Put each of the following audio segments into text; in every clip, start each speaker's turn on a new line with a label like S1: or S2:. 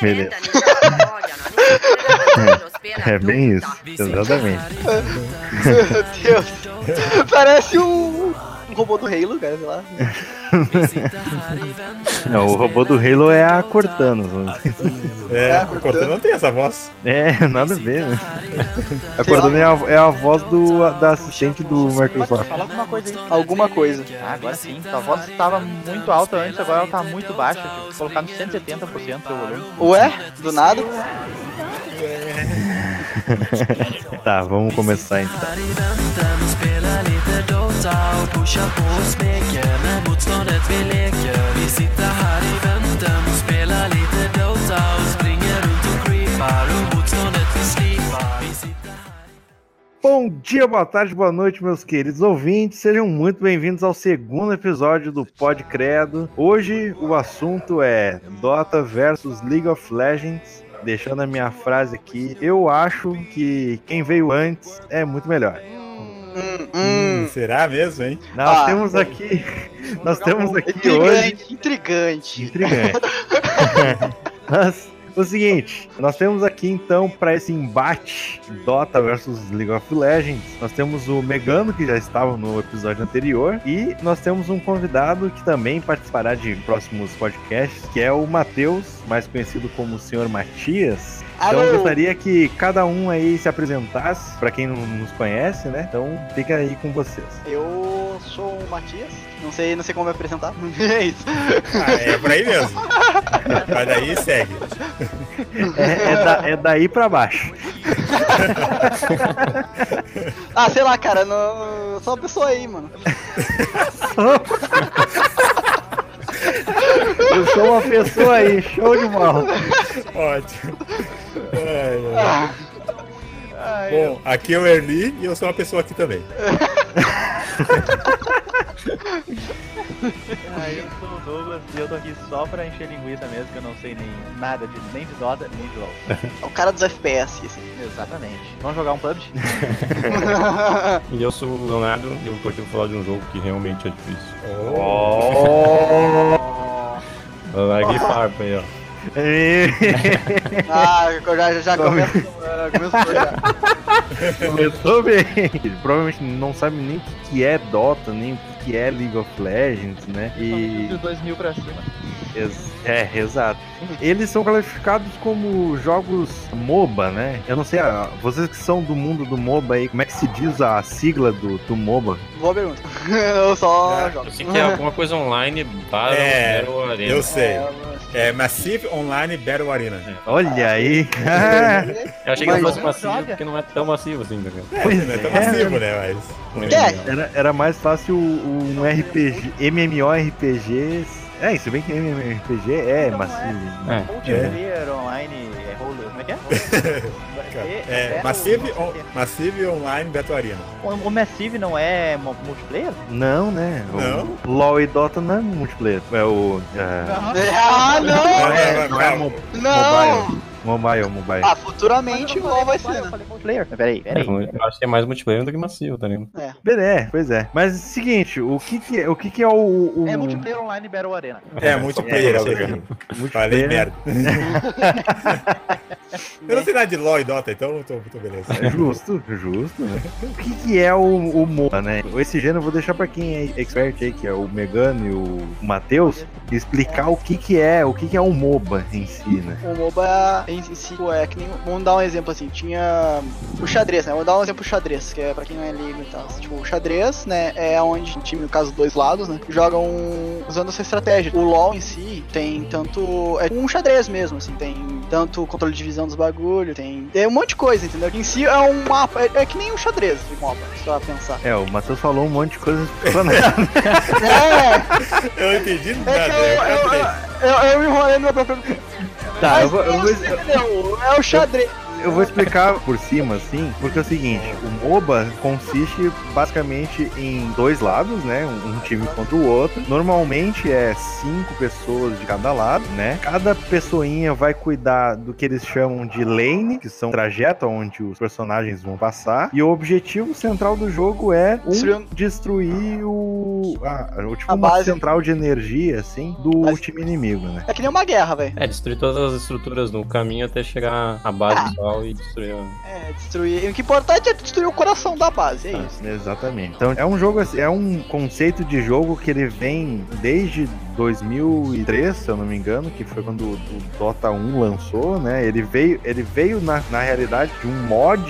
S1: Beleza. É bem isso, exatamente.
S2: Meu Deus. Parece um, um robô do Halo, cara, sei lá.
S1: Não, o robô do Halo é a Cortana.
S3: É,
S2: É,
S3: o Cortana não tem essa voz.
S1: É, nada a ver, né? A Cortana é a, é a voz do, da assistente do Microsoft.
S4: Fala alguma coisa aí.
S2: Alguma coisa.
S4: Ah, agora sim. Tua voz estava muito alta antes, agora ela tá muito baixa. Tive que colocar no 170% o volume.
S2: Ué? Do nada?
S1: Tá, vamos começar então. Bom dia, boa tarde, boa noite, meus queridos ouvintes. Sejam muito bem-vindos ao segundo episódio do Pod Credo. Hoje o assunto é Dota versus League of Legends. Deixando a minha frase aqui, eu acho que quem veio antes é muito melhor.
S2: Hum, hum.
S3: Será mesmo, hein?
S1: Nós
S2: Ah,
S1: temos aqui, nós temos aqui hoje
S2: Intrigante, intrigante.
S1: Intrigante. O seguinte, nós temos aqui então para esse embate Dota versus League of Legends, nós temos o Megano que já estava no episódio anterior e nós temos um convidado que também participará de próximos podcasts, que é o Matheus, mais conhecido como o Senhor Matias. Então eu gostaria que cada um aí se apresentasse, para quem não nos conhece, né? Então fica aí com vocês.
S2: Eu sou o Matias. Não sei, não sei como me apresentar. é isso.
S3: Ah, é por aí mesmo. Mas daí segue.
S1: É, é da- é daí para baixo.
S2: Ah, sei lá, cara, não, sou uma pessoa aí, mano.
S1: Eu sou uma pessoa aí, show de bola.
S3: Ótimo. Ai, ai. Bom, aqui é o Erli e eu sou uma pessoa aqui também.
S4: Ah, eu sou o Douglas e eu tô aqui só pra encher linguiça mesmo, que eu não sei nem nada de nem de Dota, nem de LoL.
S2: É o cara dos FPS, assim.
S4: Exatamente. Vamos jogar um PUBG?
S5: E eu sou o Leonardo e eu tô aqui pra falar de um jogo que realmente é difícil.
S3: Oh.
S5: Farpa aí, ó.
S2: ah, já, já começou, já começou já.
S1: Começou bem. Provavelmente não sabe nem o que que é Dota, nem o que que é League of Legends, né? E.
S4: De 2000 pra cima.
S1: É, exato. Eles são classificados como jogos MOBA, né? Eu não sei, ah, vocês que são do mundo do MOBA aí, como é que se diz a sigla do, do MOBA?
S2: Boa pergunta. Eu só
S3: Ah,
S2: jogo.
S5: Eu sei que é alguma coisa online para
S3: É,
S5: Battle Arena.
S3: Eu sei. É Massive Online Battle Arena.
S1: Olha aí!
S5: Eu achei que não fosse massivo,
S4: joga.
S5: porque não é tão massivo assim, tá ligado?
S3: É,
S1: Pois
S3: não é tão
S1: é.
S3: massivo, né? Mas.
S2: É.
S1: Era, era mais fácil um RPG, MMORPG. É, se bem que MMORPG é
S4: Então,
S1: massivo.
S5: É.
S4: Multiplayer online é rolo, como é que é?
S3: É, Massive, on, Massive Online Battle Arena.
S4: O, o Massive não é multiplayer?
S1: Não, né? O
S3: Não?
S1: LoL e Dota não é multiplayer. É o. É,
S2: Ah,
S3: Não,
S2: não!
S3: não,
S1: é,
S3: não,
S1: não é mobile. Mobile, mobile.
S2: Ah, futuramente o LoL vai ser,
S4: Eu falei multiplayer. Peraí, peraí.
S5: Eu acho que é mais multiplayer do que massivo, tá ligado?
S1: É, pois é. Mas é o seguinte, o que que é o, que que é o, o
S4: É multiplayer online Battle Arena.
S3: É, multiplayer,
S1: É,
S3: aqui. Falei
S1: multiplayer?
S3: merda. eu não sei nada de LoL e Dota, então eu tô, tô beleza.
S1: É justo, justo, né? O que, que é o, o MOBA, né? Esse gênero eu vou deixar pra quem é expert aí, que é o Megano e o Matheus, explicar o que que é, o que que é um MOBA em si, né?
S2: O MOBA em si é que nem. Vamos dar um exemplo assim, tinha o xadrez, né? Vamos dar um exemplo do xadrez, que é pra quem não é leigo e tal. Tipo, o xadrez, né, é onde o time, no caso, dois lados, né, jogam usando essa estratégia. O LoL em si tem tanto. É um xadrez mesmo, assim, tem tanto controle de visão dos bagulho, tem. É um monte de coisa, entendeu? Em si é um mapa. É, é que nem um xadrez de se você pensar.
S1: É, o Matheus falou um monte de coisas pra
S2: É,
S3: Eu entendi
S2: é que eu, eu, eu, eu me enrolei no meu próprio.
S1: Tá,
S2: Mas
S1: eu vou, eu vou-
S2: você entendeu? É o xadrez.
S1: Eu vou explicar por cima, assim, porque é o seguinte, o MOBA consiste basicamente em dois lados, né? Um, time contra o outro. Normalmente é cinco pessoas de cada lado, né? Cada pessoinha vai cuidar do que eles chamam de lane, que são trajeto onde os personagens vão passar. E o objetivo central do jogo é um,
S2: Destruir-
S1: o. Ah, o- tipo
S2: A
S1: uma
S2: base.
S1: central de energia, assim, do
S2: Mas-
S1: time inimigo, né?
S2: É que nem uma guerra, velho.
S5: É, destruir todas as estruturas no caminho até chegar à base do sol e destruir.
S2: É, destruir. O que é importante é destruir o coração da base, é isso.
S1: Exatamente. Então é um jogo assim, é um conceito de jogo que ele vem desde 2003, se eu não me engano, que foi quando o Dota 1 lançou, né? Ele veio, ele veio na, na realidade de um mod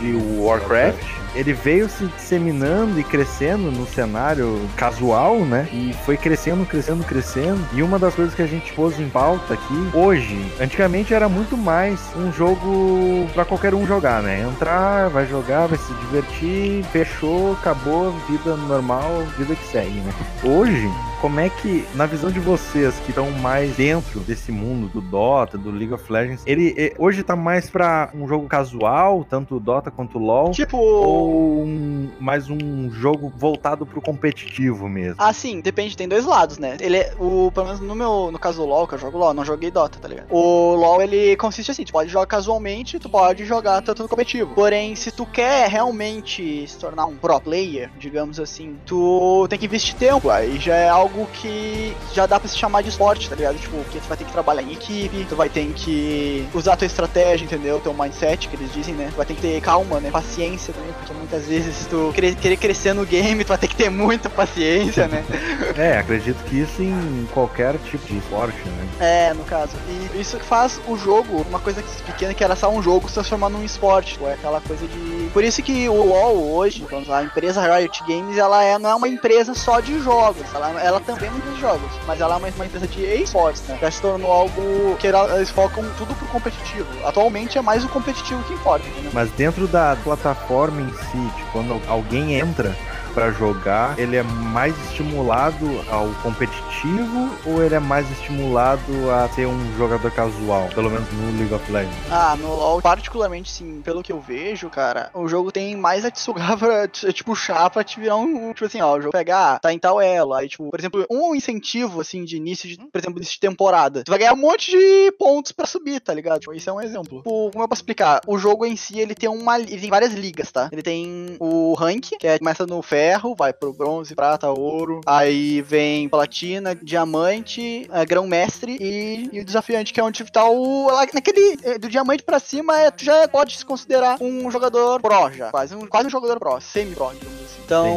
S1: de Warcraft. Ele veio se disseminando e crescendo no cenário casual, né? E foi crescendo, crescendo, crescendo. E uma das coisas que a gente pôs em pauta aqui, hoje, antigamente era muito mais um jogo pra qualquer um jogar, né? Entrar, vai jogar, vai se divertir, fechou, acabou, vida normal, vida que segue, né? Hoje, como é que, na visão de vocês que estão mais dentro desse mundo do Dota, do League of Legends, ele eh, hoje tá mais pra um jogo casual, tanto o Dota quanto o LoL,
S2: Tipo.
S1: ou um, mais um jogo voltado pro competitivo mesmo?
S2: Ah, sim, depende, tem dois lados, né? Ele é, o, pelo menos no meu, no caso do LoL, que eu jogo LoL, não joguei Dota, tá ligado? O LoL, ele consiste assim, tu pode jogar casualmente, tu pode jogar tanto no competitivo. Porém, se tu quer realmente se tornar um pro player, digamos assim, tu tem que investir tempo, aí já é algo que já dá pra se chamar de esporte, tá ligado? Tipo, que tu vai ter que trabalhar em equipe, tu vai ter que usar tua estratégia, entendeu? Teu mindset, que eles dizem, né? Tu vai ter que ter calma, né? Paciência também, porque muitas vezes tu querer, querer crescer no game, tu vai ter que ter muita paciência, né?
S1: É, acredito que isso em qualquer tipo de esporte, né?
S2: É, no caso. E isso que faz o jogo, uma coisa pequena que era só um jogo, se transformar num esporte. É aquela coisa de. Por isso que o LoL hoje, lá, a empresa Riot Games, ela é, não é uma empresa só de jogos. Ela, ela também de jogos. Mas ela é uma, uma empresa de esportes, né? Já se tornou algo que ela- eles focam tudo pro competitivo. Atualmente é mais o competitivo que importa, né?
S1: Mas dentro da plataforma em si, tipo, quando alguém entra pra jogar, ele é mais estimulado ao competitivo ou ele é mais estimulado a ser um jogador casual, pelo menos no League of Legends?
S2: Ah, no LoL, particularmente, sim, pelo que eu vejo, cara, o jogo tem mais a te sugar pra te, puxar pra te virar um, tipo assim, ó, o jogo pegar, tá em tal elo, aí, tipo, por exemplo, um incentivo, assim, de início, de, por exemplo, de temporada, tu vai ganhar um monte de pontos pra subir, tá ligado? Tipo, isso é um exemplo. Tipo, como eu posso explicar? O jogo em si, ele tem uma, ele tem várias ligas, tá? Ele tem o rank, que é, começa no ferro, vai pro bronze, prata, ouro, aí vem platina, diamante, é, grão-mestre e, e o desafiante, que é onde tá o, naquele, é, do diamante pra cima, é, tu já pode se considerar um jogador pro já, quase um, quase um jogador pro, semi-pro, digamos assim. Então,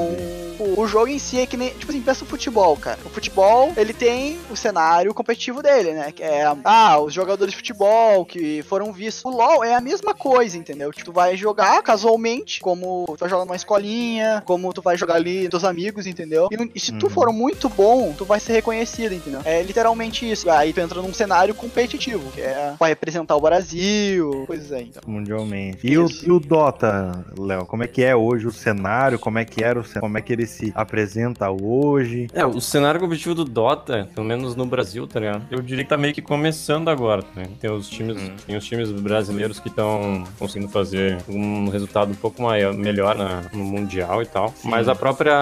S2: o, o jogo em si é que nem, tipo assim, pensa o futebol, cara. O futebol, ele tem o cenário competitivo dele, né? Que é, ah, os jogadores de futebol que foram vistos. O LoL é a mesma coisa, entendeu? Tipo, tu vai jogar casualmente, como tu vai jogar numa escolinha, como tu vai jogar ali teus amigos, entendeu? E, e se tu
S1: Uhum.
S2: for muito bom, tu vai ser reconhecido, entendeu? É literalmente isso. Aí tu entra num cenário competitivo, que é vai representar o Brasil, coisas aí. Então.
S1: Mundialmente. E o,
S2: Isso.
S1: e o Dota, Léo, como é que é hoje o cenário? Como é que era o cen- como é que ele se apresenta hoje?
S5: É, o cenário competitivo do Dota, pelo menos no Brasil, tá ligado? Eu diria que tá meio que começando agora, né? Tem os times, tem os times brasileiros que estão conseguindo fazer um resultado um pouco maior, melhor na- no Mundial e tal.
S1: Sim.
S5: Mas a própria,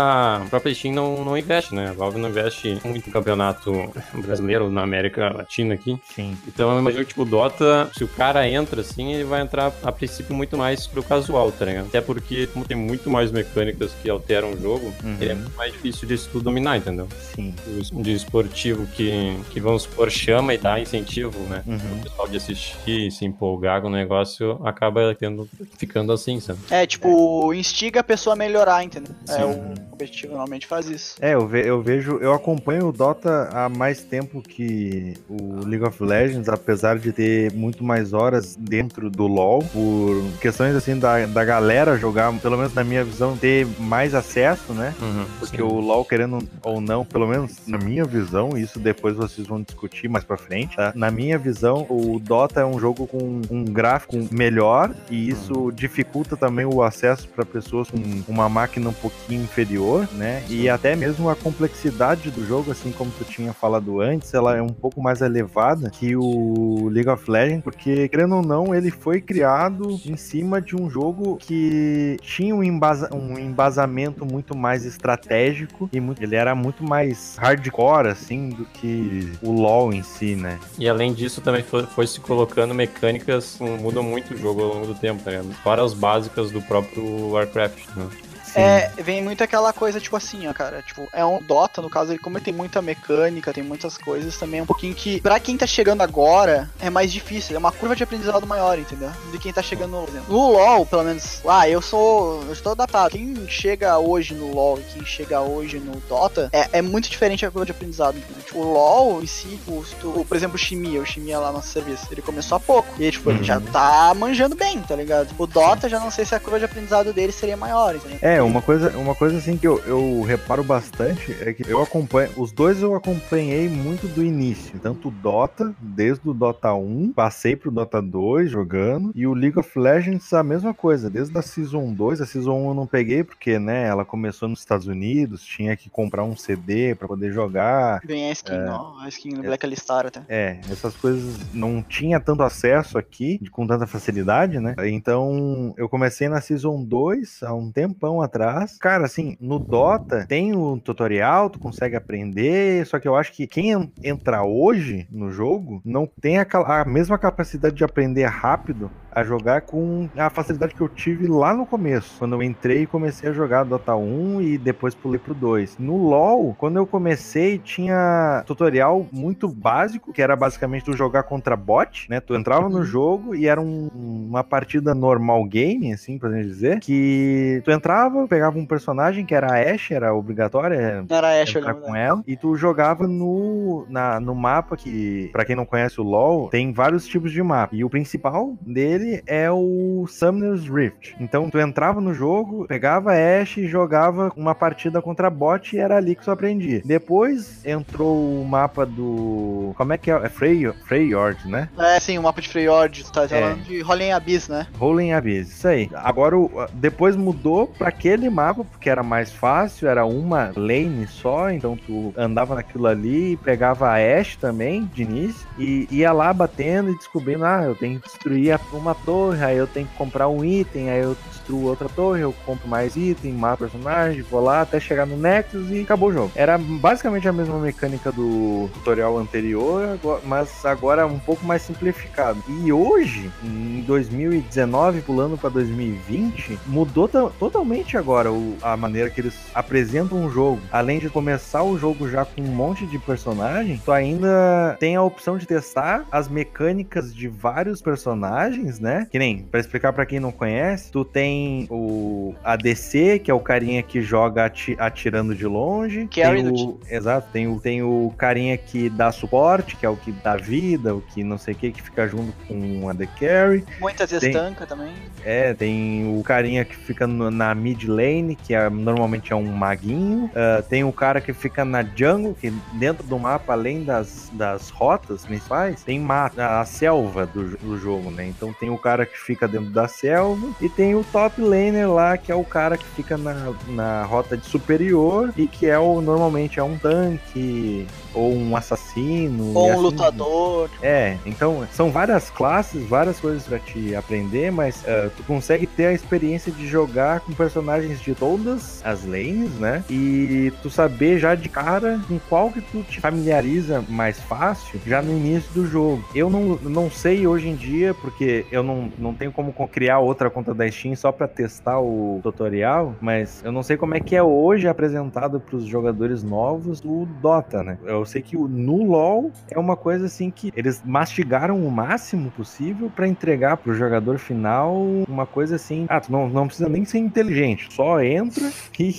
S5: a própria Steam não, não investe, né? A Valve não investe muito em campeonato brasileiro na América Latina aqui.
S1: Sim.
S5: Então eu imagino que, tipo, o Dota, se o cara entra assim, ele vai entrar a princípio muito mais pro casual, tá ligado? Até porque, como tem muito mais mecânicas que alteram o jogo,
S1: Uhum.
S5: ele é muito mais difícil de tu dominar, entendeu?
S1: Sim.
S5: O de esportivo que, que vamos supor chama e dá incentivo, né?
S1: Uhum.
S5: O pessoal de assistir, se empolgar com o negócio, acaba tendo, ficando assim, sabe?
S2: É, tipo, instiga a pessoa a melhorar, entendeu? É,
S5: Sim.
S2: o competitivo normalmente faz isso.
S1: É, eu, ve- eu vejo, eu acompanho o Dota há mais tempo que o League of Legends, apesar de ter muito mais horas dentro do LoL, por questões assim da, da galera jogar, pelo menos na minha visão, ter mais acesso, né?
S5: Uhum,
S1: Porque
S5: sim.
S1: o LoL, querendo ou não, pelo menos na minha visão, e isso depois vocês vão discutir mais pra frente, tá? Na minha visão, o Dota é um jogo com um gráfico melhor e isso dificulta também o acesso para pessoas com uma máquina um pouquinho inferior, né? E até mesmo a complexidade do jogo, assim como tu tinha falado antes, ela é um pouco mais elevada que o League of Legends, porque, querendo ou não, ele foi criado em cima de um jogo que tinha um, embasa um embasamento muito mais estratégico e muito- ele era muito mais hardcore, assim, do que o LoL em si, né?
S5: E além disso, também foi, foi se colocando mecânicas que mudam muito o jogo ao longo do tempo, tá ligado? Fora as básicas do próprio Warcraft, né?
S2: É, vem muito aquela coisa, tipo assim, ó, cara. Tipo, é um Dota, no caso, ele como ele tem muita mecânica, tem muitas coisas, também é um pouquinho que, pra quem tá chegando agora, é mais difícil. É uma curva de aprendizado maior, entendeu? Do que quem tá chegando no, no LoL, pelo menos. Ah, eu sou. Eu estou adaptado. Quem chega hoje no LoL e quem chega hoje no Dota, é, é muito diferente a curva de aprendizado, entendeu? Tipo, o LoL em si, o, o- por exemplo, o Shimia, o Shimia lá no nosso serviço, ele começou há pouco. E, tipo, ele já tá manjando bem, tá ligado? O Dota, já não sei se a curva de aprendizado dele seria maior, entendeu?
S1: É, uma coisa, uma coisa assim que eu, eu reparo bastante é que eu acompanho. Os dois eu acompanhei muito do início. Tanto o Dota, desde o Dota 1, passei pro Dota 2 jogando. E o League of Legends a mesma coisa. Desde a Season 2, a Season 1 eu não peguei, porque, né, ela começou nos Estados Unidos, tinha que comprar um CD pra poder jogar.
S2: A skin, ó, a skin no Black Alistar até.
S1: É, essas coisas não tinha tanto acesso aqui, com tanta facilidade, né? Então, eu comecei na Season 2 há um tempão atrás. Cara, assim, no Dota tem o tutorial, tu consegue aprender, só que eu acho que quem en- entra hoje no jogo não tem aquela, a mesma capacidade de aprender rápido a jogar com a facilidade que eu tive lá no começo, quando eu entrei e comecei a jogar Dota 1 e depois pulei pro 2. No LoL, quando eu comecei, tinha tutorial muito básico, que era basicamente tu jogar contra bot, né? Tu entrava no jogo e era um- uma partida normal game, assim, pra gente dizer, que tu entrava, pegava um personagem que era a Ashe, era obrigatória,
S2: era Ash, eu
S1: entrar com ela e tu jogava no, na, no mapa que, pra quem não conhece o LoL, tem vários tipos de mapa. E o principal dele é o Summoner's Rift. Então tu entrava no jogo, pegava a Ashe e jogava uma partida contra bot e era ali que tu aprendia. Depois entrou o mapa do. Como é que é? É Frey, Freyord, né?
S2: É, sim, o mapa de Freyord, tu tá
S1: É.
S2: falando de Rolling Abyss, né?
S1: Rolling Abyss, isso aí. Agora, o- depois mudou pra aquele mapa, porque era mais fácil, era uma lane só, então tu andava naquilo ali, pegava a Ashe também, de início, e ia lá batendo e descobrindo, ah, eu tenho que destruir a- uma torre, aí eu tenho que comprar um item, aí eu destruo outra torre, eu compro mais item, mato personagem, vou lá até chegar no Nexus e acabou o jogo. Era basicamente a mesma mecânica do tutorial anterior, mas agora um pouco mais simplificado. E hoje, em 2019, pulando para 2020, mudou to- totalmente agora o- a maneira que eles apresentam o jogo. Além de começar o jogo já com um monte de personagem, tu ainda tem a opção de testar as mecânicas de vários personagens, né? Que nem, para explicar para quem não conhece, tu tem o ADC, que é o carinha que joga ati- atirando de longe.
S2: Carry
S1: tem
S2: do
S1: o, Exato, tem o, tem o carinha que dá suporte, que é o que dá vida, o que não sei o que, que fica junto com a The Carry.
S2: Muitas vezes
S1: Tem.
S2: tanca também.
S1: É, tem o carinha que fica no- na mid lane, que é- normalmente é um maguinho. Ah, tem o cara que fica na jungle, que dentro do mapa, além das, das rotas principais, tem mata, a selva do, do jogo, né? Então tem o cara que fica dentro da selva e tem o top laner lá, que é o cara que fica na, na rota de superior e que é o normalmente é um tanque ou um assassino.
S2: Ou um
S1: assim-
S2: lutador.
S1: é, então são várias classes, várias coisas pra te aprender, mas eh, tu consegue ter a experiência de jogar com personagens de todas as lanes, né? E tu saber já de cara com qual que tu te familiariza mais fácil já no início do jogo. Eu não, não sei hoje em dia, porque eu não, não tenho como co- criar outra conta da Steam só pra testar o tutorial, mas eu não sei como é que é hoje apresentado pros jogadores novos o Dota, né? Eu sei que o- no LoL é uma coisa assim que eles mastigaram o máximo possível pra entregar pro jogador final uma coisa assim. Ah, tu não, não precisa nem ser inteligente, só entra e,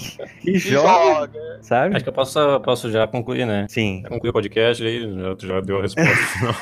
S1: e joga, sabe?
S5: Acho que eu posso, posso já concluir, né?
S1: Sim.
S5: Já concluí o podcast aí, já, tu já deu a resposta final.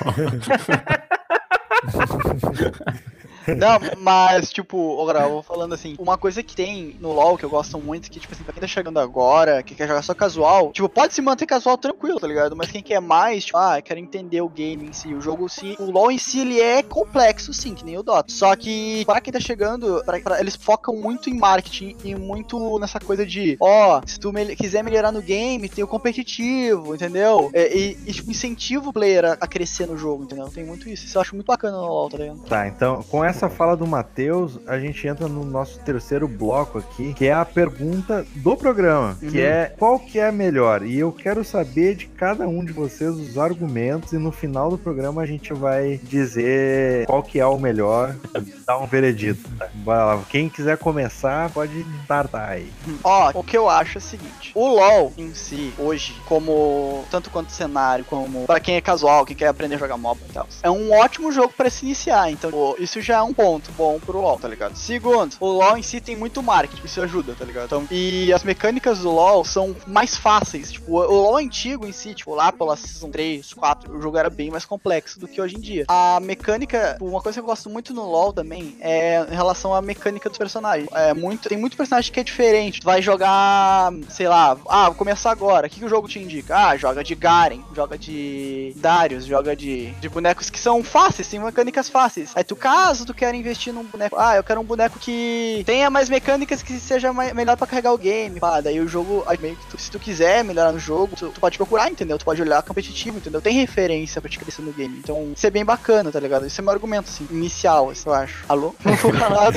S2: Não, mas, tipo, agora eu vou falando assim, uma coisa que tem no LoL que eu gosto muito, que, tipo assim, pra quem tá chegando agora, que quer jogar só casual, tipo, pode se manter casual tranquilo, tá ligado? Mas quem quer mais, tipo, ah, quero entender o game em si, o jogo sim, o LoL em si, ele é complexo, sim, que nem o Dota. Só que, pra quem tá chegando, pra, pra- eles focam muito em marketing e muito nessa coisa de, ó, se tu mel- quiser melhorar no game, tem o competitivo, entendeu? É, E, e, tipo, incentiva o player a, a crescer no jogo, entendeu? Tem muito isso. Isso eu acho muito bacana no LoL, tá ligado?
S1: Tá, então, com essa fala do Matheus, a gente entra no nosso terceiro bloco aqui, que é a pergunta do programa, que
S2: Uhum.
S1: é qual que é a melhor? E eu quero saber de cada um de vocês os argumentos e no final do programa a gente vai dizer qual que é o melhor, dar um veredito. Bora lá, quem quiser começar pode startar aí.
S2: Ó, o que eu acho é o seguinte: o LoL em si, hoje, como tanto quanto cenário, como pra quem é casual, que quer aprender a jogar MOBA e tal, é um ótimo jogo pra se iniciar. Então, pô, isso já um ponto bom pro LoL, tá ligado? Segundo, o LoL em si tem muito marketing, isso ajuda, tá ligado? Então, e as mecânicas do LoL são mais fáceis. Tipo, o LoL antigo em si, tipo, lá pela Season 3, 4, o jogo era bem mais complexo do que hoje em dia. A mecânica, uma coisa que eu gosto muito no LoL também é em relação à mecânica dos personagens. É muito, tem muito personagem que é diferente. Tu vai jogar, sei lá, ah, vou começar agora. O que, que o jogo te indica? Ah, joga de Garen, joga de Darius, joga de, de bonecos que são fáceis, tem mecânicas fáceis. Aí tu, caso tu quer investir num boneco, ah, eu quero um boneco que tenha mais mecânicas que seja mai- melhor pra carregar o game. Pá, daí o jogo, aí meio que tu- se tu quiser melhorar no jogo, tu, tu pode procurar, entendeu? Tu pode olhar competitivo, entendeu? Tem referência pra te crescer no game. Então, isso é bem bacana, tá ligado? Isso é meu argumento, assim, inicial, assim, eu acho. Alô? Não ficou calado.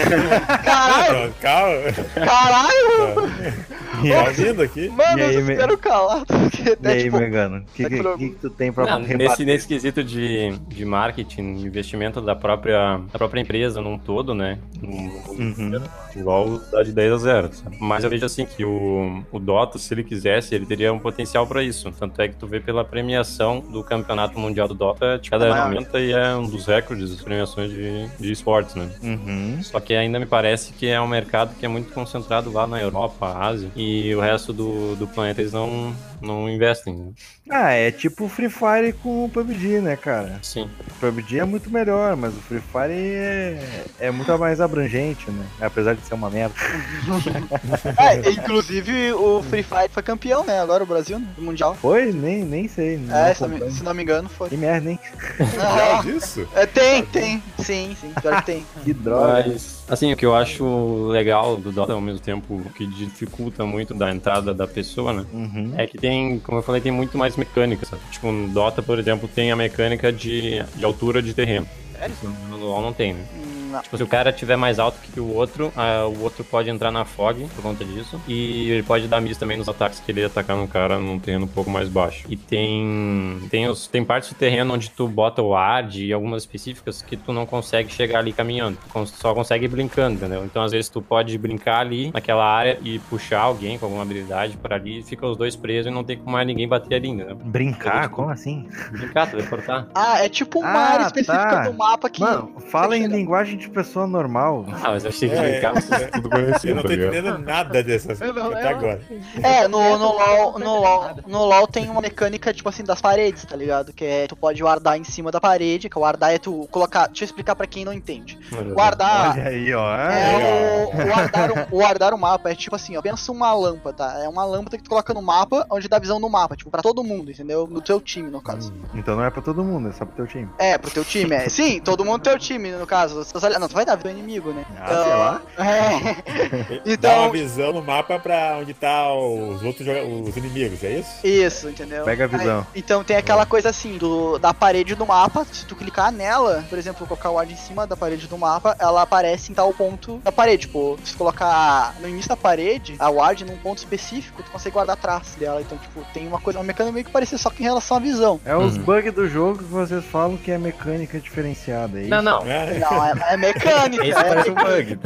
S2: Caralho,
S3: Calma,
S2: caralho!
S3: tá ouvindo aqui?
S2: Mano,
S1: E aí,
S2: eu
S1: me-
S2: espero calado. Porque
S1: E
S2: até,
S1: aí,
S2: tipo,
S1: Megano, o que,
S2: tá
S1: que, que que tu tem pra
S5: Não, nesse, nesse quesito de, de marketing, investimento da própria, da própria empresa num todo, né? Um-
S1: Uhum.
S5: Igual dá de 10 a 0. sabe? Mas eu vejo assim que o, o Dota, se ele quisesse, ele teria um potencial pra isso. Tanto é que tu vê pela premiação do Campeonato Mundial do Dota, de cada ano
S2: Maior.
S5: aumenta e é um dos recordes das premiações de, de esportes, né?
S1: Uhum.
S5: Só que ainda me parece que é um mercado que é muito concentrado lá na Europa, Ásia, e o resto do, do planeta eles não, não investem. né?
S1: Ah, é tipo o Free Fire com o PUBG, né, cara?
S5: Sim.
S1: O PUBG é muito melhor, mas o Free Fire é, é muito mais abrangente, né? Apesar de ser uma merda.
S2: É, inclusive o Free Fire foi campeão, né? Agora o Brasil, no Mundial.
S1: Foi? Nem, nem sei. Não
S2: É, se não, se não me engano, foi.
S1: Que merda, hein?
S3: Já disso?
S2: É, tem, tem. Sim, sim, pior que tem.
S1: Que droga.
S5: Mas, assim, o que eu acho legal do Dota, ao mesmo tempo que dificulta muito da entrada da pessoa, né?
S1: Uhum.
S5: É que tem, como eu falei, tem muito mais mecânica, sabe? Tipo, no Dota, por exemplo, tem a mecânica de, de altura de terreno.
S2: Sério?
S5: No LoL não tem, né?
S2: Não.
S5: Tipo, se o cara tiver mais alto que o outro, ah, o outro pode entrar na fog por conta disso. E ele pode dar miss também nos ataques que ele atacar no cara num terreno um pouco mais baixo. E tem tem, os, tem partes do terreno onde tu bota o ward e algumas específicas que tu não consegue chegar ali caminhando. Tu só consegue ir brincando, entendeu? Então, às vezes, tu pode brincar ali naquela área e puxar alguém com alguma habilidade para ali e fica os dois presos e não tem como mais ninguém bater ali, entendeu?
S1: Brincar? Como assim?
S5: Brincar, teleportar.
S2: Ah, é tipo uma
S1: Ah,
S2: área específica
S1: tá.
S2: do mapa que.
S1: Mano, fala em linguagem de pessoa normal.
S5: Ah, mas eu achei que
S3: É,
S5: brincar vocês tudo
S3: Eu
S5: conhecido,
S3: não
S5: tá
S3: tô
S5: ligado?
S3: entendendo nada dessas
S2: Eu não-
S3: até
S2: eu-
S3: agora.
S2: É, no, no, LOL, no, LOL, no LOL tem uma mecânica, tipo assim, das paredes, tá ligado? Que é tu pode guardar em cima da parede, que o guardar é tu colocar. Deixa eu explicar pra quem não entende. Guardar.
S1: Olha aí, ó.
S2: É, o, guardar, o, guardar o mapa é tipo assim, ó, pensa uma lâmpada, tá? É uma lâmpada que tu coloca no mapa, onde dá visão no mapa, tipo, pra todo mundo, entendeu? No teu time, no caso.
S1: Então não é pra todo mundo, é só pro teu time.
S2: É, pro teu time, é. Sim, todo mundo teu time, no caso. Se olhar- Não, tu vai dar visão ao inimigo, né?
S1: Ah, sei lá.
S2: É.
S3: Dá uma
S2: Então,
S3: visão no mapa pra onde tá os outros os inimigos, é isso?
S2: isso, entendeu?
S1: Pega a visão.
S2: Aí, então tem aquela coisa assim, do, da parede do mapa, se tu clicar nela, por exemplo, colocar o ward em cima da parede do mapa, ela aparece em tal ponto da parede. Tipo, se tu colocar no início da parede, a ward num ponto específico, tu consegue guardar atrás dela. Então, tipo, tem uma coisa, uma mecânica meio que parecida, só que em relação à visão.
S1: É os
S5: Uhum.
S1: bugs do jogo que vocês falam que é mecânica diferenciada. É isso?
S5: Não, não.
S3: É,
S2: Não, é, é mecânica.
S5: Esse
S2: é,
S5: parece um bug.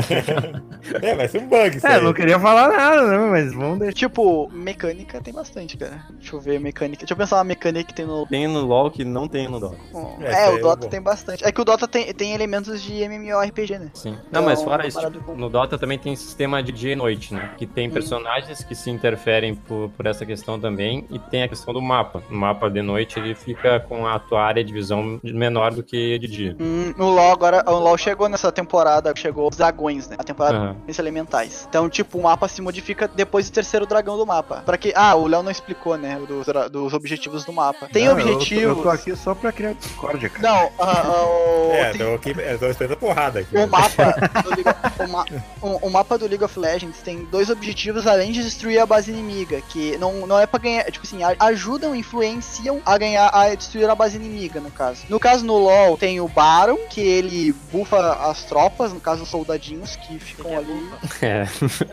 S3: é, vai ser um bug isso
S1: É, eu
S3: aí.
S1: não queria falar nada, né? Mas vamos deixar.
S2: Tipo, mecânica tem bastante, cara. Deixa eu ver mecânica. Deixa eu pensar uma mecânica que tem no
S5: Tem no LoL que não tem no Dota.
S3: É,
S2: É,
S3: isso
S2: o
S3: é
S2: Dota
S3: bom.
S2: tem bastante. É que o Dota tem, tem elementos de MMORPG, né?
S5: Sim.
S2: Então,
S5: Não, mas fora isso,
S2: parada
S5: tipo, no Dota também tem sistema de dia e noite, né? Que
S2: Hum.
S5: tem personagens que se interferem por, por essa questão também. E tem a questão do mapa. O mapa de noite ele fica com a tua área de visão menor do que de dia.
S2: Hum, no LoL agora, o LoL chegou nessa temporada, chegou os dragões, né? A temporada
S5: Aham.
S2: dos elementais. Então, tipo, o mapa se modifica depois do terceiro dragão do mapa. Pra que. Ah, o Léo não explicou, né? Dos, dos objetivos do mapa. Tem
S1: Não, eu tô-
S2: objetivos.
S1: Eu tô, aqui só pra criar discórdia, cara.
S2: Não, ah, ah, o-
S3: É,
S2: tem-
S3: tô aqui, eu tô esperando a porrada aqui.
S2: O mapa, do League, o, ma- o- o mapa do League of Legends tem dois objetivos além de destruir a base inimiga, que não, não é pra ganhar, tipo assim, ajudam, influenciam a ganhar, a destruir a base inimiga, no caso. No caso no LoL tem o Baron, que ele bufa as tropas, no caso os soldadinhos que ficam ali.
S5: É.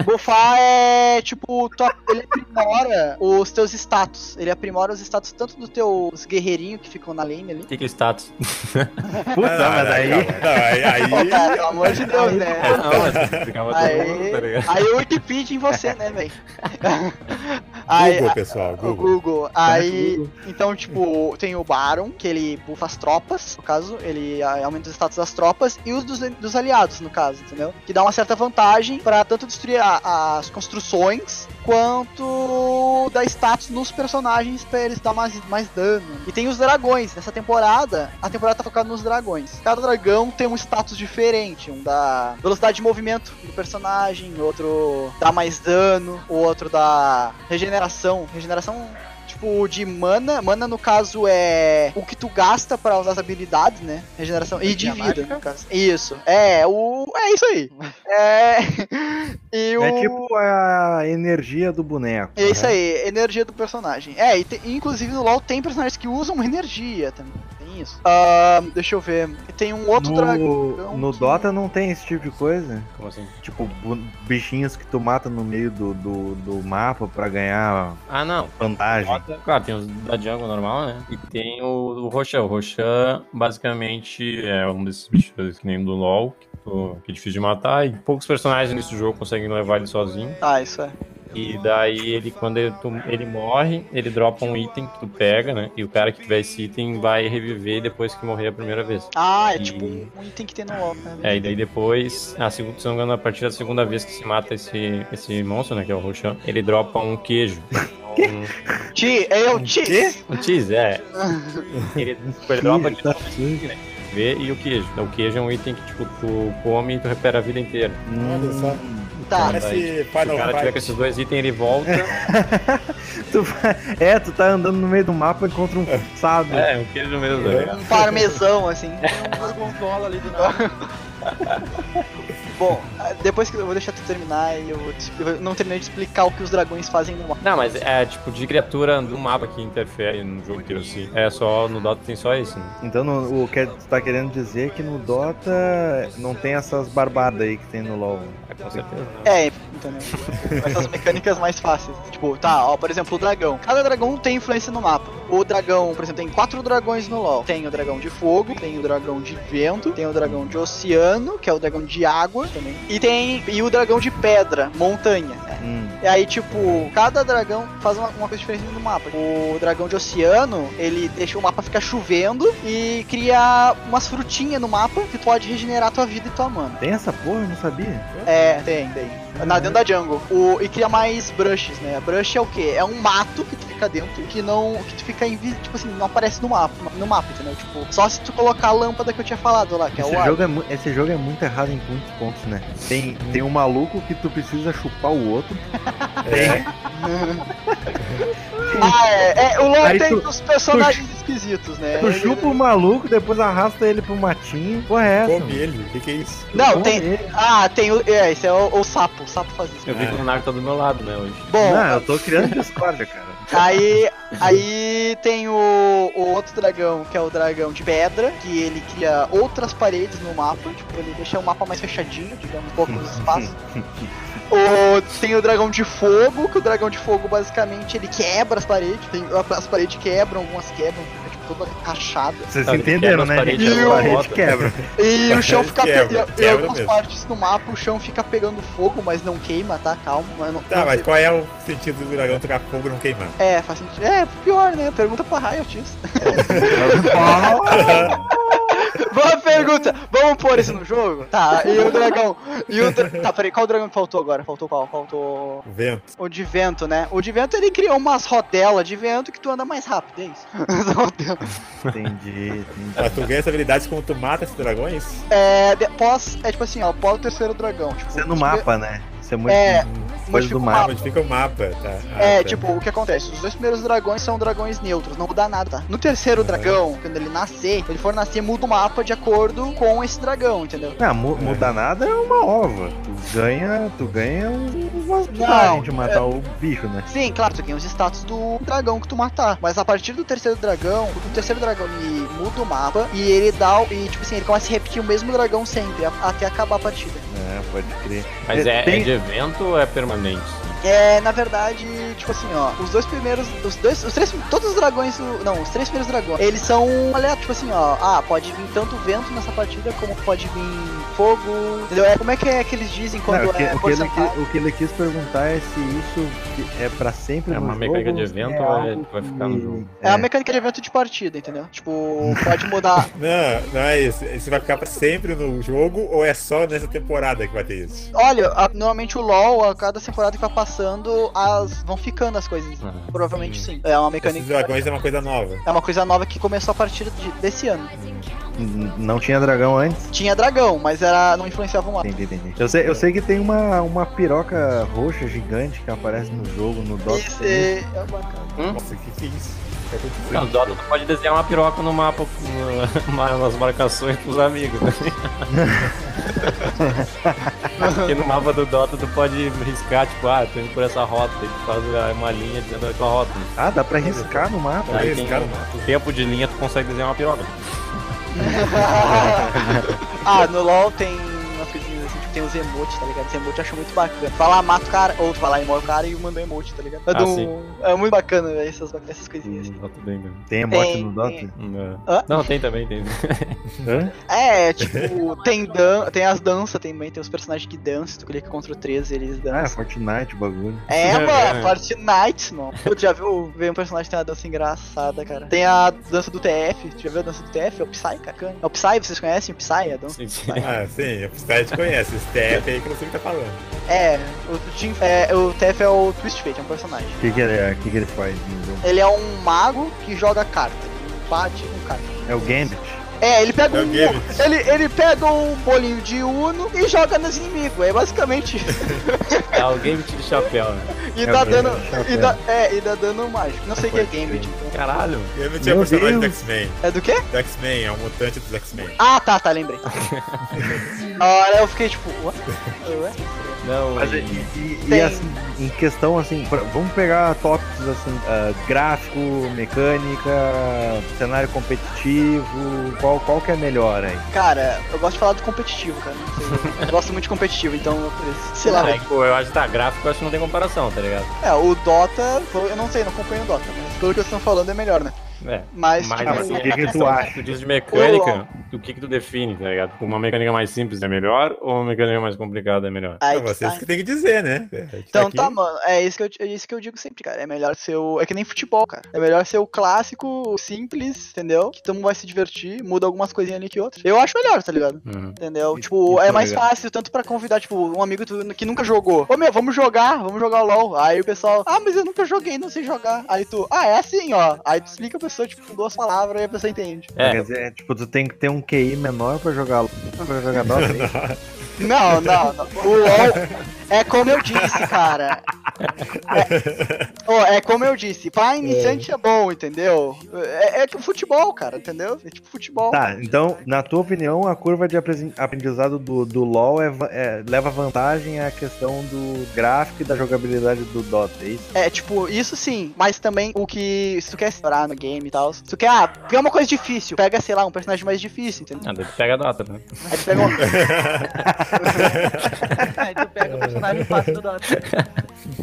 S2: Bufar é tipo, tu, ele aprimora os teus status. Ele aprimora os status tanto dos teus guerreirinhos que ficam na lane ali.
S5: O que, que é status?
S1: Puta,
S3: Não,
S1: mas
S3: não,
S1: aí.
S3: Não, aí, aí-
S2: Pô, cara, pelo amor de Deus, né?
S5: não, mas todo mundo, tá
S2: Aí, aí Wikipedia em você, né, velho? Aí,
S3: Google, pessoal, Google.
S2: Google. Aí, então, tipo, tem o Baron, que ele bufa as tropas, no caso, ele ah, aumenta os status das tropas, e os dos, dos aliados, no caso, entendeu? Que dá uma certa vantagem pra tanto destruir a- as construções, quanto dar status nos personagens pra eles dar mais, mais dano. E tem os dragões. Nessa temporada, a temporada tá focada nos dragões. Cada dragão tem um status diferente. Um dá velocidade de movimento do personagem, outro dá mais dano, o outro dá regeneração. Regeneração tipo de mana. Mana no caso é o que tu gasta pra usar as habilidades, né? Regeneração e de vida, no caso. Isso. É, o é isso aí. É e o
S1: É tipo a energia do boneco.
S2: é isso aí, energia do personagem. É, e te- inclusive no LoL tem personagens que usam energia também. Isso. Ah, deixa eu ver. E Tem um outro dragão.
S1: No, no
S2: que-
S1: Dota não tem esse tipo de coisa?
S5: Como assim?
S1: Tipo, bichinhos que tu mata no meio do, do, do mapa pra ganhar
S5: Ah, não.
S1: vantagem.
S5: Dota, Claro, tem os da jungle normal, né? E tem o, o Roshan. O Roshan, basicamente, é um desses bichos que nem do LoL, que, tu- que é difícil de matar. E poucos personagens nesse jogo conseguem levar ele sozinho.
S2: Ah, isso é.
S5: E daí ele, quando ele, tu- ele morre, ele dropa um item que tu pega, né? E o cara que tiver esse item vai reviver depois que morrer a primeira vez.
S2: Ah, é
S5: E-
S2: tipo um, item que tem no LoL, né?
S5: É, e daí depois, a segunda, se não me engano, a partir da segunda vez que se mata esse, esse monstro, né? Que é o Roshan, ele dropa um queijo. Um,
S2: Ti, é o Ti.
S3: Quê?
S5: um cheese, é. Ele, tipo, ele dropa de novo ver e o queijo. O queijo é um item que, tipo, tu come e tu recupera a vida inteira.
S3: Olha só.
S2: Tá.
S3: Parece
S5: Se o cara tiver com esses dois itens, ele volta.
S1: Tu é, tu tá andando no meio do mapa e encontra um sábio.
S5: é, um queijo mesmo, tá ligado?
S2: Um parmesão, assim.
S4: Tem um gorgonzola ali do nada.
S2: Bom, ah, depois que eu vou deixar tu terminar e eu, vou te- eu não terminei de explicar o que os dragões fazem no mapa.
S5: Não, mas é tipo de criatura do mapa que interfere no jogo inteiro, assim. É só, no Dota tem só isso, né?
S1: Então no- o que tu tá querendo dizer é que no Dota não tem essas barbadas aí que tem no LoL.
S5: É, com certeza. né?
S2: É, entendeu? Essas mecânicas mais fáceis. Tipo, tá, ó, por exemplo, o dragão. Cada dragão tem influência no mapa. O dragão, por exemplo, tem quatro dragões no LoL. Tem o dragão de fogo, tem o dragão de vento, tem o dragão de oceano, que é o dragão de água também. E tem e o dragão de pedra, montanha. né?
S1: Hum.
S2: E aí, tipo, cada dragão faz uma, uma coisa diferente no mapa. O dragão de oceano, ele deixa o mapa ficar chovendo e cria umas frutinhas no mapa que pode regenerar tua vida e tua mana.
S1: Tem essa porra? Eu não sabia.
S2: É, tem, tem. Na dentro da jungle. O, e cria mais brushes, né? Brush é o quê? É um mato que tu fica dentro que não. que tu fica invisível, tipo assim, não aparece no mapa, no mapa, entendeu? Tipo, só se tu colocar a lâmpada que eu tinha falado lá, que é
S1: Esse
S2: o ar.
S1: jogo é, esse jogo é muito errado em muitos pontos, né? Tem, tem um maluco que tu precisa chupar o outro.
S3: É,
S2: Ah, é, é, o LoL tem
S1: tu-
S2: os personagens esquisitos, né?
S1: Tu
S2: Ele-
S1: chupa o maluco, depois arrasta ele pro matinho. Porra, é essa?
S3: come ele. O que, que é isso?
S2: Não,
S1: Come
S2: tem.
S1: ele.
S2: Ah, tem o. É, esse é o, o sapo. O sapo faz isso.
S5: Eu vi que o Leonardo tá do meu lado, né, hoje.
S2: Bom,
S1: Não, eu tô criando discórdia, cara.
S2: Aí, aí tem o, o outro dragão, que é o dragão de pedra, que ele cria outras paredes no mapa, tipo, ele deixa o mapa mais fechadinho, digamos, poucos espaços. O, tem o dragão de fogo, que o dragão de fogo basicamente ele quebra as paredes, tem, as paredes quebram, algumas quebram, toda rachada.
S1: Vocês entenderam, né? gente?
S2: ele
S1: A parede quebra.
S2: E o chão fica
S3: Quebra,
S2: pe... e- e
S3: quebra
S2: algumas
S3: mesmo.
S2: partes do mapa, o chão fica pegando fogo, mas não queima, tá? Calma. Mas não,
S3: Tá,
S2: não-
S3: mas qual é o sentido do dragão tocar fogo e não queimar?
S2: É, faz sentido. É, pior, né? Pergunta pra Riot isso. Boa pergunta. Vamos pôr isso no jogo? Tá, e o dragão. E o dra... Tá, peraí, qual dragão que faltou agora? Faltou qual? Faltou.
S3: Vento.
S2: O de vento, né? O de vento ele criou umas rodelas de vento que tu anda mais rápido, é isso?
S1: Entendi, entendi.
S3: Ah, tu ganha essa habilidade quando tu mata esses dragões?
S2: é, de- pós. É tipo assim, ó, pós o terceiro dragão. Tipo,
S1: Isso é no mapa, né? Isso é muito.
S2: É,
S1: coisa do
S2: o
S1: mapa.
S3: Modifica o mapa, tá? Ah,
S2: É,
S3: tá.
S2: tipo, o que acontece? Os dois primeiros dragões são dragões neutros, não muda nada, tá? No terceiro dragão, quando ele nascer, ele for nascer, muda o mapa de acordo com esse dragão, entendeu?
S1: Não, mu- mudar nada é uma ova. Tu ganha, tu ganha um- uma vantagem de matar o bicho, né?
S2: Sim, claro, tu ganha os status do dragão que tu matar. Mas a partir do terceiro dragão, o terceiro dragão ele muda o mapa e ele dá. o- E tipo assim, ele começa a repetir o mesmo dragão sempre, até acabar a partida.
S1: É, pode crer.
S5: Mas é,
S1: Tem-
S5: é de evento ou é permanente?
S2: É, na verdade, tipo assim, ó, os dois primeiros, os dois, os três, todos os dragões, não, os três primeiros dragões, eles são aleatórios, tipo assim, ó, ah, pode vir tanto vento nessa partida como pode vir fogo, entendeu? É, como é que é que eles dizem quando
S1: Não, o, que,
S2: é
S1: o, que ele, o que ele quis perguntar é se isso é pra sempre
S5: É
S1: no
S5: uma
S1: jogo,
S5: mecânica de
S1: ou se
S5: evento
S1: é
S5: ou é- vai ficar no jogo?
S2: É a mecânica de evento de partida, entendeu? Tipo, pode mudar.
S3: Não, não é isso. Isso vai ficar pra sempre no jogo ou é só nessa temporada que vai ter isso?
S2: Olha, a- normalmente o LoL, a cada temporada que vai passando, as vão ficando as coisas.
S5: Ah.
S2: Provavelmente sim. É uma
S3: Esses
S2: mecânica.
S3: dragões é uma coisa nova.
S2: É uma coisa nova que começou a partir de- desse ano.
S1: N- Não tinha dragão antes?
S2: Tinha dragão, mas era não influenciava o mapa.
S1: Entendi, entendi. Eu sei, eu sei que tem uma, uma piroca roxa gigante que aparece no jogo, no Dota.
S2: Isso é, é bacana.
S3: Nossa, o que, que é isso? O que tá acontecendo?
S5: Não, Dota tu pode desenhar uma piroca no mapa, nas marcações pros amigos. Porque no mapa do Dota tu pode riscar, tipo, ah, tô indo por essa rota, e tu faz uma linha dentro da rota.
S1: Ah, dá pra riscar no mapa.
S5: Aí
S3: Esse
S5: tem
S3: cara
S5: o tempo de linha, tu consegue desenhar uma piroca.
S2: ah, no LoL tem tem os emotes, tá ligado? Os emotes eu acho muito bacana. Falar mata o cara, ou tu falar imóvel o cara e manda um emote, tá ligado? É,
S5: Ah,
S2: do-
S5: sim.
S2: é muito bacana véio, essas, essas coisinhas assim.
S5: Dota tem?
S1: Tem emote
S2: Tem,
S1: no Dota?
S2: tem.
S5: Não.
S2: Hã?
S5: Não, tem também, tem.
S2: É, tipo, tem, dan tem as danças também, tem os personagens que dançam, tu clica contra o 13 eles
S1: Ah, é
S2: dançam.
S1: Fortnite, o bagulho.
S2: É,
S5: É,
S2: mano,
S5: é.
S2: Fortnite, mano. Tu já viu ver um personagem que tem uma dança engraçada, cara? Tem a dança do TF, tu já viu a dança do TF? É o Psy, cara. É o Psy, vocês conhecem o Psy? A dança?
S5: Sim, sim.
S3: Ah, sim, o Stat conhece. TF aí que eu não sei o que tá falando.
S2: É, o, Team- é, o TF é o Twist Fate, é um personagem.
S1: O que, que, ele, é- o que, que ele faz no jogo?
S2: Ele é um mago que joga carta. Ele bate com carta.
S1: É o Gambit.
S2: É, ele pega
S3: É
S2: um.
S3: Gambit.
S2: Ele, ele pega um bolinho de Uno e joga nos inimigos. É basicamente isso.
S5: É o game de chapéu, né?
S2: E
S1: É
S2: dá dano.
S1: Gambit.
S2: E dá, é, e dá dano mágico. Não sei o que é Gambit. então.
S5: Caralho.
S3: Eu não tinha personagem do. X-Men.
S2: É do quê?
S3: Do X-Men, é um mutante dos X-Men.
S2: Ah, tá, tá, lembrei. Na hora eu fiquei tipo, ué? Ué?
S5: Não,
S1: Mas e,
S5: e-
S1: e- e, assim, em questão assim, pra- vamos pegar tópicos assim, ah, gráfico, mecânica, cenário competitivo, qual, qual que é melhor aí?
S2: Cara, eu gosto de falar do competitivo, cara. Eu gosto muito de competitivo, então, eu- sei lá,
S5: é pô, eu acho que tá gráfico, eu acho que não tem comparação, tá ligado?
S2: É, o Dota, eu não sei, não acompanho o Dota, mas pelo que vocês estão falando é melhor, né?
S5: É.
S2: Mas,
S5: Mas
S2: tipo,
S5: assim,
S1: o que
S5: a
S1: que tu acha?
S5: Tu diz de mecânica, o que que tu define, tá ligado? Uma mecânica mais simples é melhor ou uma mecânica mais complicada é melhor?
S2: aí que
S3: vocês
S2: tá.
S3: que tem que dizer, né?
S2: Então
S3: Aqui-
S2: tá, mano, é isso, que eu, é isso que eu digo sempre, cara. É melhor ser o. É que nem futebol, cara. É melhor ser o clássico, simples, entendeu? Que todo mundo vai se divertir, muda algumas coisinhas ali que outras. Eu acho melhor, tá ligado?
S5: Uhum.
S2: Entendeu?
S1: Isso-
S2: tipo, é
S1: é
S2: mais
S1: legal.
S2: fácil, tanto pra convidar, tipo, um amigo que nunca jogou. Ô meu, vamos jogar, vamos jogar o LOL. Aí o pessoal, ah, mas eu nunca joguei, não sei jogar. Aí tu, ah, é assim, ó. Aí tu explica a pessoa, tipo, duas palavras, aí a pessoa entende.
S5: É,
S1: Quer dizer, tipo, tu tem que ter um QI menor pra jogar pra jogar Dota. é?
S2: Não, não, não. O LOL é como eu disse, cara. É, Ó, é como eu disse, pra iniciante é, bom, entendeu? É, é que futebol, cara, entendeu? É tipo futebol.
S1: Tá, então, na tua opinião, a curva de aprendizado do, do LoL é é- leva vantagem à questão do gráfico e da jogabilidade do Dota, é isso?
S2: É, tipo, isso sim, mas também o que. Se tu quer explorar no game e tal, se tu quer, ah, pegar uma coisa difícil, pega, sei lá, um personagem mais difícil, entendeu?
S5: ah, daí tu pega a data, né?
S2: Aí tu pega um.
S4: Aí tu pega o personagem fácil do Dota.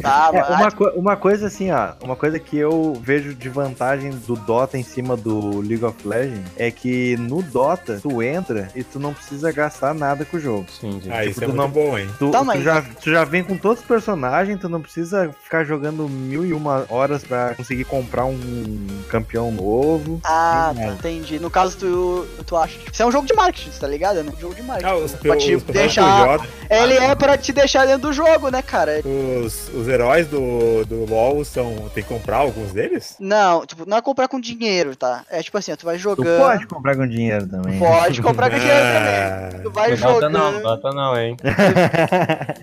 S2: Tá,
S1: É, uma, co- uma coisa assim, ó, uma coisa que eu vejo de vantagem do Dota em cima do League of Legends é que no Dota tu entra e tu não precisa gastar nada com o jogo.
S5: Sim, sim.
S3: Ah,
S1: Tipo,
S3: isso é muito
S1: não-
S3: bom, hein?
S1: Tu,
S2: Tá,
S1: tu já, tu já vem com todos os personagens, tu não precisa ficar jogando mil e uma horas pra conseguir comprar um campeão novo.
S2: Ah, tá,
S1: é.
S2: entendi. No caso, tu, tu acha. Tipo, isso é um jogo de marketing, tá ligado? né? Um jogo de marketing.
S3: Ah, os,
S2: pra te
S3: os,
S2: deixar.
S3: os,
S2: Ele é pra te deixar dentro do jogo, né, cara?
S3: os, os heróis do, do LoL são. Tem que comprar alguns deles?
S2: Não, tipo, não é comprar com dinheiro, tá? É tipo assim, tu vai
S1: Tu
S2: jogando.
S1: pode comprar com dinheiro também.
S2: Pode comprar com dinheiro também.
S3: Ah,
S2: Tu vai
S5: Dota
S2: jogando.
S5: não, Dota não, hein?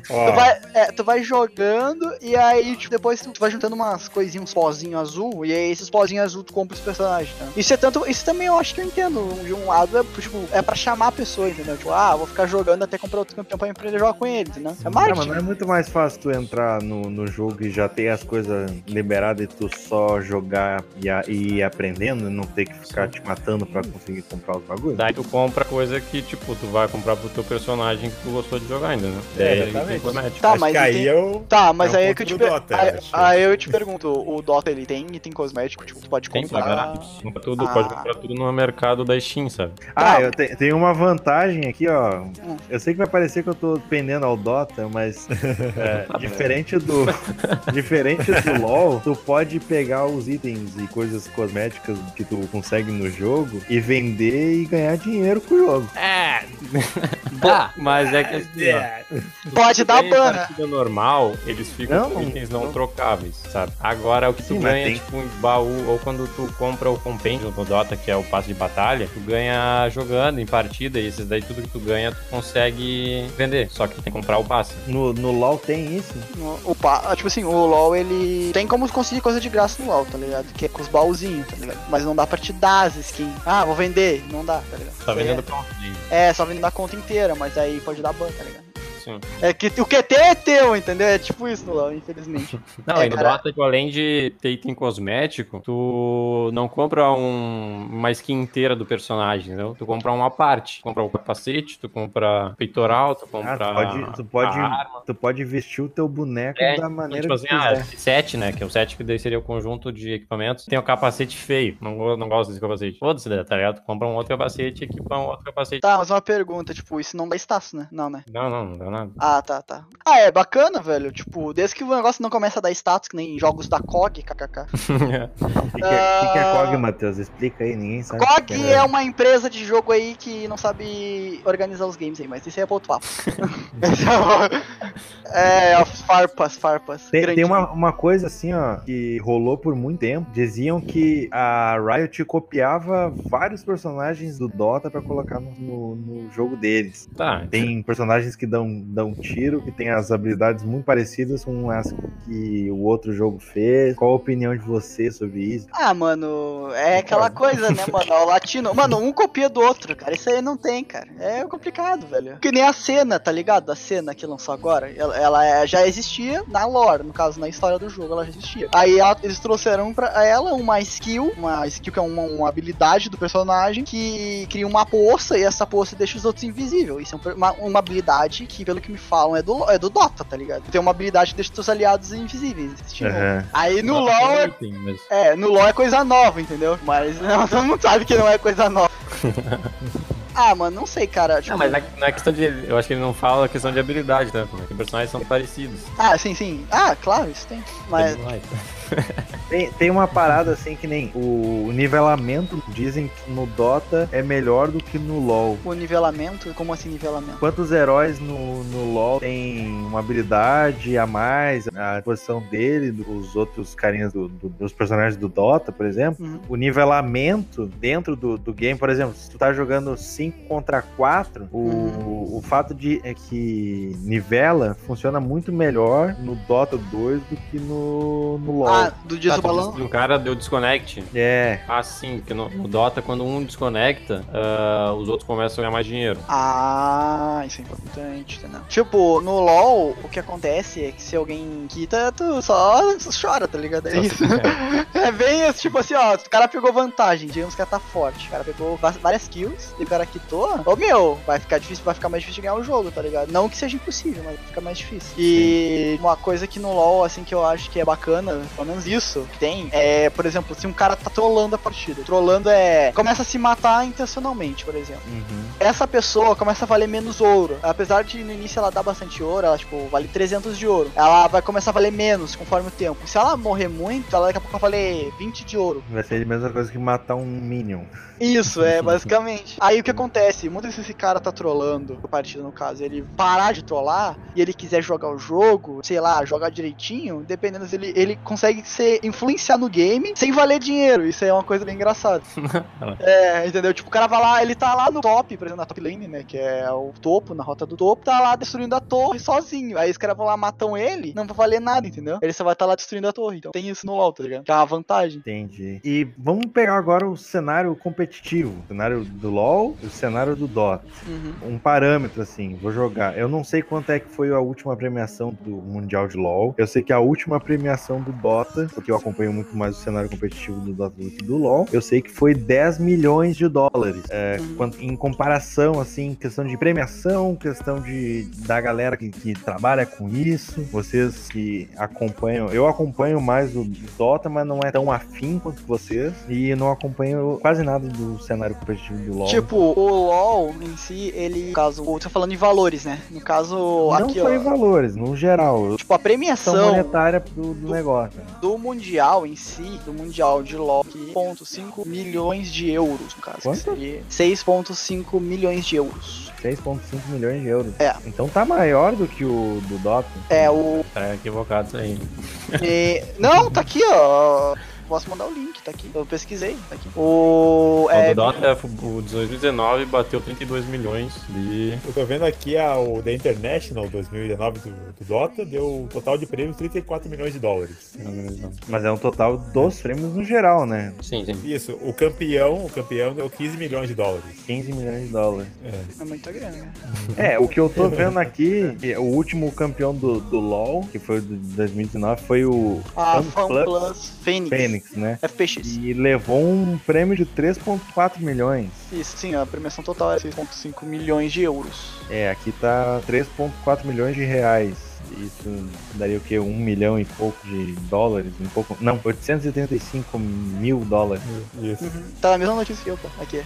S2: Tu vai, é, tu vai jogando e aí, tipo, depois tu, tu vai juntando umas coisinhas, uns pozinhos azul, e aí esses pozinhos azul tu compra os personagens, tá? Isso é tanto. Isso também eu acho que eu entendo. De um lado é, tipo, é pra chamar a pessoa, entendeu? Tipo, ah, vou ficar jogando até comprar outro campeão pra aprender a jogar com ele, entendeu? É
S1: Ah,
S2: marketing.
S1: mas não é muito mais fácil tu entrar no, no jogo e já ter as coisas liberadas e tu só jogar e, a- e ir aprendendo e não ter que ficar te matando pra conseguir comprar os bagulhos?
S5: Daí tu compra coisa que, tipo, tu vai comprar pro teu personagem que tu gostou de jogar ainda, né?
S3: É, exatamente.
S5: tem cosmético.
S2: Tá, mas
S3: aí
S2: tem-
S3: eu.
S2: Tá, mas
S3: É
S2: aí é que eu te
S3: do
S2: per-
S3: Dota,
S2: aí, aí eu te pergunto, o Dota ele tem item cosmético, tipo, tu pode
S5: Tem
S2: comprar.
S5: Compra tudo,
S2: Ah.
S5: pode comprar tudo no mercado da Steam, sabe?
S1: Ah,
S2: Tá.
S1: eu te- tenho uma vantagem aqui, ó.
S2: Hum.
S1: Eu sei que vai parecer que eu tô pendendo ao Dota, mas é, diferente do diferente do LoL, tu pode pegar os itens e coisas cosméticas que tu consegue no jogo e vender e ganhar dinheiro com o jogo.
S5: É! Dá, mas é que assim, ó.
S2: Pode dar ban.
S5: partida normal, eles ficam
S1: Não,
S5: com itens não,
S1: não.
S5: trocáveis, sabe? Agora, o que tu
S1: Sim,
S5: ganha,
S1: tem-
S5: tipo, um baú, ou quando tu compra o Compendium do Dota, que é o passe de batalha, tu ganha jogando em partida, e esses daí tudo que tu ganha, tu consegue vender. Só que tem que comprar o passe.
S1: No, no LoL tem isso?
S2: No- O Tipo assim, o LoL ele tem como conseguir coisa de graça no LoL, tá ligado? Que é com os baúzinhos, tá ligado? Mas não dá pra te dar as skins. Ah, vou vender. Não dá, tá ligado?
S5: Tá vendendo
S2: É,
S5: pronto.
S2: é, só vendendo a conta inteira, mas aí pode dar ban, tá ligado?
S5: Sim.
S2: É que o QT é teu, entendeu? É tipo isso no LoL, infelizmente.
S5: Não,
S2: É,
S5: e no
S2: cara.
S5: Dota, além de ter item cosmético, tu não compra um, uma skin inteira do personagem, entendeu? Tu compra uma parte. Tu compra o capacete, tu compra peitoral, tu
S1: Ah,
S5: compra
S1: tu pode, tu pode,
S5: a arma.
S1: tu pode vestir o teu boneco
S5: É,
S1: da maneira
S5: tipo
S1: que
S5: assim,
S1: tu
S5: ah,
S1: quiser.
S5: esse set, né? Que é o set que daí seria o conjunto de equipamentos. Tem o capacete feio. Não, não gosto desse capacete. Foda-se, né, tá ligado? Tu compra um outro capacete e equipa um outro capacete.
S2: Tá, mas uma pergunta, tipo, isso não dá status, né? Não, né?
S5: Não, não, não dá nada.
S2: Ah, tá, tá. Ah, é bacana, velho. Tipo, desde que o negócio não começa a dar status, que nem jogos da COG, kkk.
S1: O que, que é, que que é
S2: Ah.
S1: COG, Matheus? Explica aí, ninguém sabe.
S2: COG
S1: que que
S2: é uma empresa de jogo aí que não sabe organizar os games aí, mas isso aí é pra outro papo. é, as farpas, farpas.
S1: Tem, tem uma, uma coisa assim, ó, que rolou por muito tempo. Diziam que a Riot copiava vários personagens do Dota pra colocar no, no- no jogo deles.
S5: Tá.
S1: Tem personagens que dão, dão tiro, que tem as habilidades muito parecidas com as que o outro jogo fez. Qual a opinião de você sobre isso?
S2: Ah, mano, é aquela coisa, né, mano? O latino. Mano, um copia do outro, cara. Isso aí não tem, cara. É complicado, velho. Que nem a cena, tá ligado? A cena que lançou agora. Ela, ela é- já existia na lore, no caso, na história do jogo, ela já existia. Aí ela- eles trouxeram pra ela uma skill, uma skill que é uma, uma habilidade do personagem que cria uma poça e essa poça deixa os outros invisíveis. Isso é um uma, uma habilidade que, pelo que me falam, é do, é do Dota, tá ligado? Tem uma habilidade que deixa os seus aliados invisíveis. Tipo,
S1: Aham.
S2: Aí no
S5: Dota
S2: LoL
S5: tem
S2: é
S5: item, mas...
S2: é, no LoL é coisa nova, entendeu? Mas não, todo mundo sabe que não é coisa nova. ah, mano, não sei, cara. Tipo,
S5: Não, mas não é, não é questão de. Eu acho que ele não fala a questão de habilidade, né? Porque personagens são parecidos.
S2: Ah, sim, sim. Ah, claro, isso tem. Mas.
S5: Tem
S1: tem uma parada assim que nem o nivelamento dizem que no Dota é melhor do que no LoL.
S2: O nivelamento, como assim nivelamento?
S1: Quantos heróis no, no LoL tem uma habilidade a mais, a posição dele, dos outros carinhas do- do- dos personagens do Dota, por exemplo?
S2: Uhum.
S1: O nivelamento dentro do, do game, por exemplo, se tu tá jogando 5 contra 4, o,
S2: Uhum.
S1: o fato de é que nivela funciona muito melhor no Dota 2 do que no, no LoL.
S2: Ah, do diz
S5: Tá,
S2: do balão.
S5: O cara deu desconnect.
S1: É.
S5: Ah, sim, porque no, no Dota, quando um desconecta, ah, os outros começam a ganhar mais dinheiro.
S2: Ah, isso é importante, entendeu? Tipo, no LoL, o que acontece é que se alguém quita, tu só chora, tá ligado? É isso. É bem isso, tipo assim, ó, o cara pegou vantagem, digamos que ela tá forte, o cara pegou várias kills e o cara quitou, ô meu, vai ficar difícil, vai ficar mais difícil de ganhar o jogo, tá ligado? Não que seja impossível, mas fica mais difícil. E uma coisa que no LoL, assim, que eu acho que é bacana, pelo menos isso que tem, é, por exemplo, se um cara tá trollando a partida, trollando é, começa a se matar intencionalmente, por exemplo
S1: Uhum.
S2: essa pessoa começa a valer menos ouro. Apesar de no início ela dar bastante ouro, ela tipo vale 300 de ouro. Ela vai começar a valer menos conforme o tempo. Se ela morrer muito, ela daqui a pouco vai valer 20 de ouro.
S1: Vai ser a mesma coisa que matar um Minion.
S2: Isso, é, basicamente. Aí o que acontece? Muitas vezes esse cara tá trollando, a partida no caso, ele parar de trollar e ele quiser jogar o jogo, sei lá, jogar direitinho, dependendo se ele, ele consegue ser influenciar no game sem valer dinheiro. Isso é uma coisa bem engraçada. é, entendeu? Tipo, o cara vai lá, ele tá lá no top, por exemplo, na top lane, né, que é o topo, na rota do topo, tá lá destruindo a torre sozinho. Aí os caras vão lá, matam ele, não vai valer nada, entendeu? Ele só vai estar tá lá destruindo a torre. Então tem isso no LoL, tá ligado? Que é uma vantagem.
S1: Entendi. E vamos pegar agora o cenário competitivo. O cenário do LoL e o cenário do Dota.
S2: Uhum.
S1: Um parâmetro, assim, vou jogar. Eu não sei quanto é que foi a última premiação do Mundial de LoL. Eu sei que a última premiação do Dota, porque eu acompanho muito mais o cenário competitivo do Dota do que do LoL, eu sei que foi 10 milhões de dólares. É, em comparação, assim, questão de premiação, questão de da galera que, que trabalha com isso, vocês que acompanham, eu acompanho mais o Dota, mas não é tão afim quanto vocês, e não acompanho quase nada do cenário competitivo do LoL.
S2: Tipo, o LoL em si, ele. No caso, eu tô falando em valores, né? No caso,
S1: não
S2: aqui,
S1: em
S2: ó.
S1: valores, no geral.
S2: Tipo, a premiação
S1: monetária do, do negócio.
S2: Do Mundial em si, do Mundial de LoL, que 6,5 milhões de euros, no caso.
S1: Quanto?
S2: seria 6,5 milhões de euros.
S1: 6,5 milhões de euros.
S2: É.
S1: Então tá maior do que o do Dota.
S2: É, o.
S5: Tá equivocado isso aí.
S2: e- Não, tá aqui, ó. Posso mandar o link, tá aqui. Eu pesquisei, tá aqui. O.
S5: O
S2: É,
S5: do Dota, o de 2019 bateu 32 milhões de.
S3: Eu tô vendo aqui a, o The International 2019 do, do Dota, deu um total de prêmios 34 milhões de dólares.
S1: Mas é um total dos prêmios no geral, né?
S5: Sim, sim.
S3: Isso, o campeão, o campeão deu 15 milhões de dólares.
S1: 15 milhões de dólares.
S2: é muita grana, né?
S1: É, o que eu tô vendo aqui, que o último campeão do, do LoL, que foi o de 2019, foi o
S2: A
S1: Fan Plus
S2: Fênix.
S1: Fênix, né?
S2: FPX.
S1: E levou um prêmio de 3,4 milhões.
S2: Isso, sim, a premiação total é 6,5 milhões de euros.
S1: É, aqui tá 3,4 milhões de reais. Isso daria o quê? Um milhão e pouco de dólares? Um pouco. Não, 835 mil dólares.
S3: Isso.
S2: Tá na mesma notícia que eu, pô. Aqui.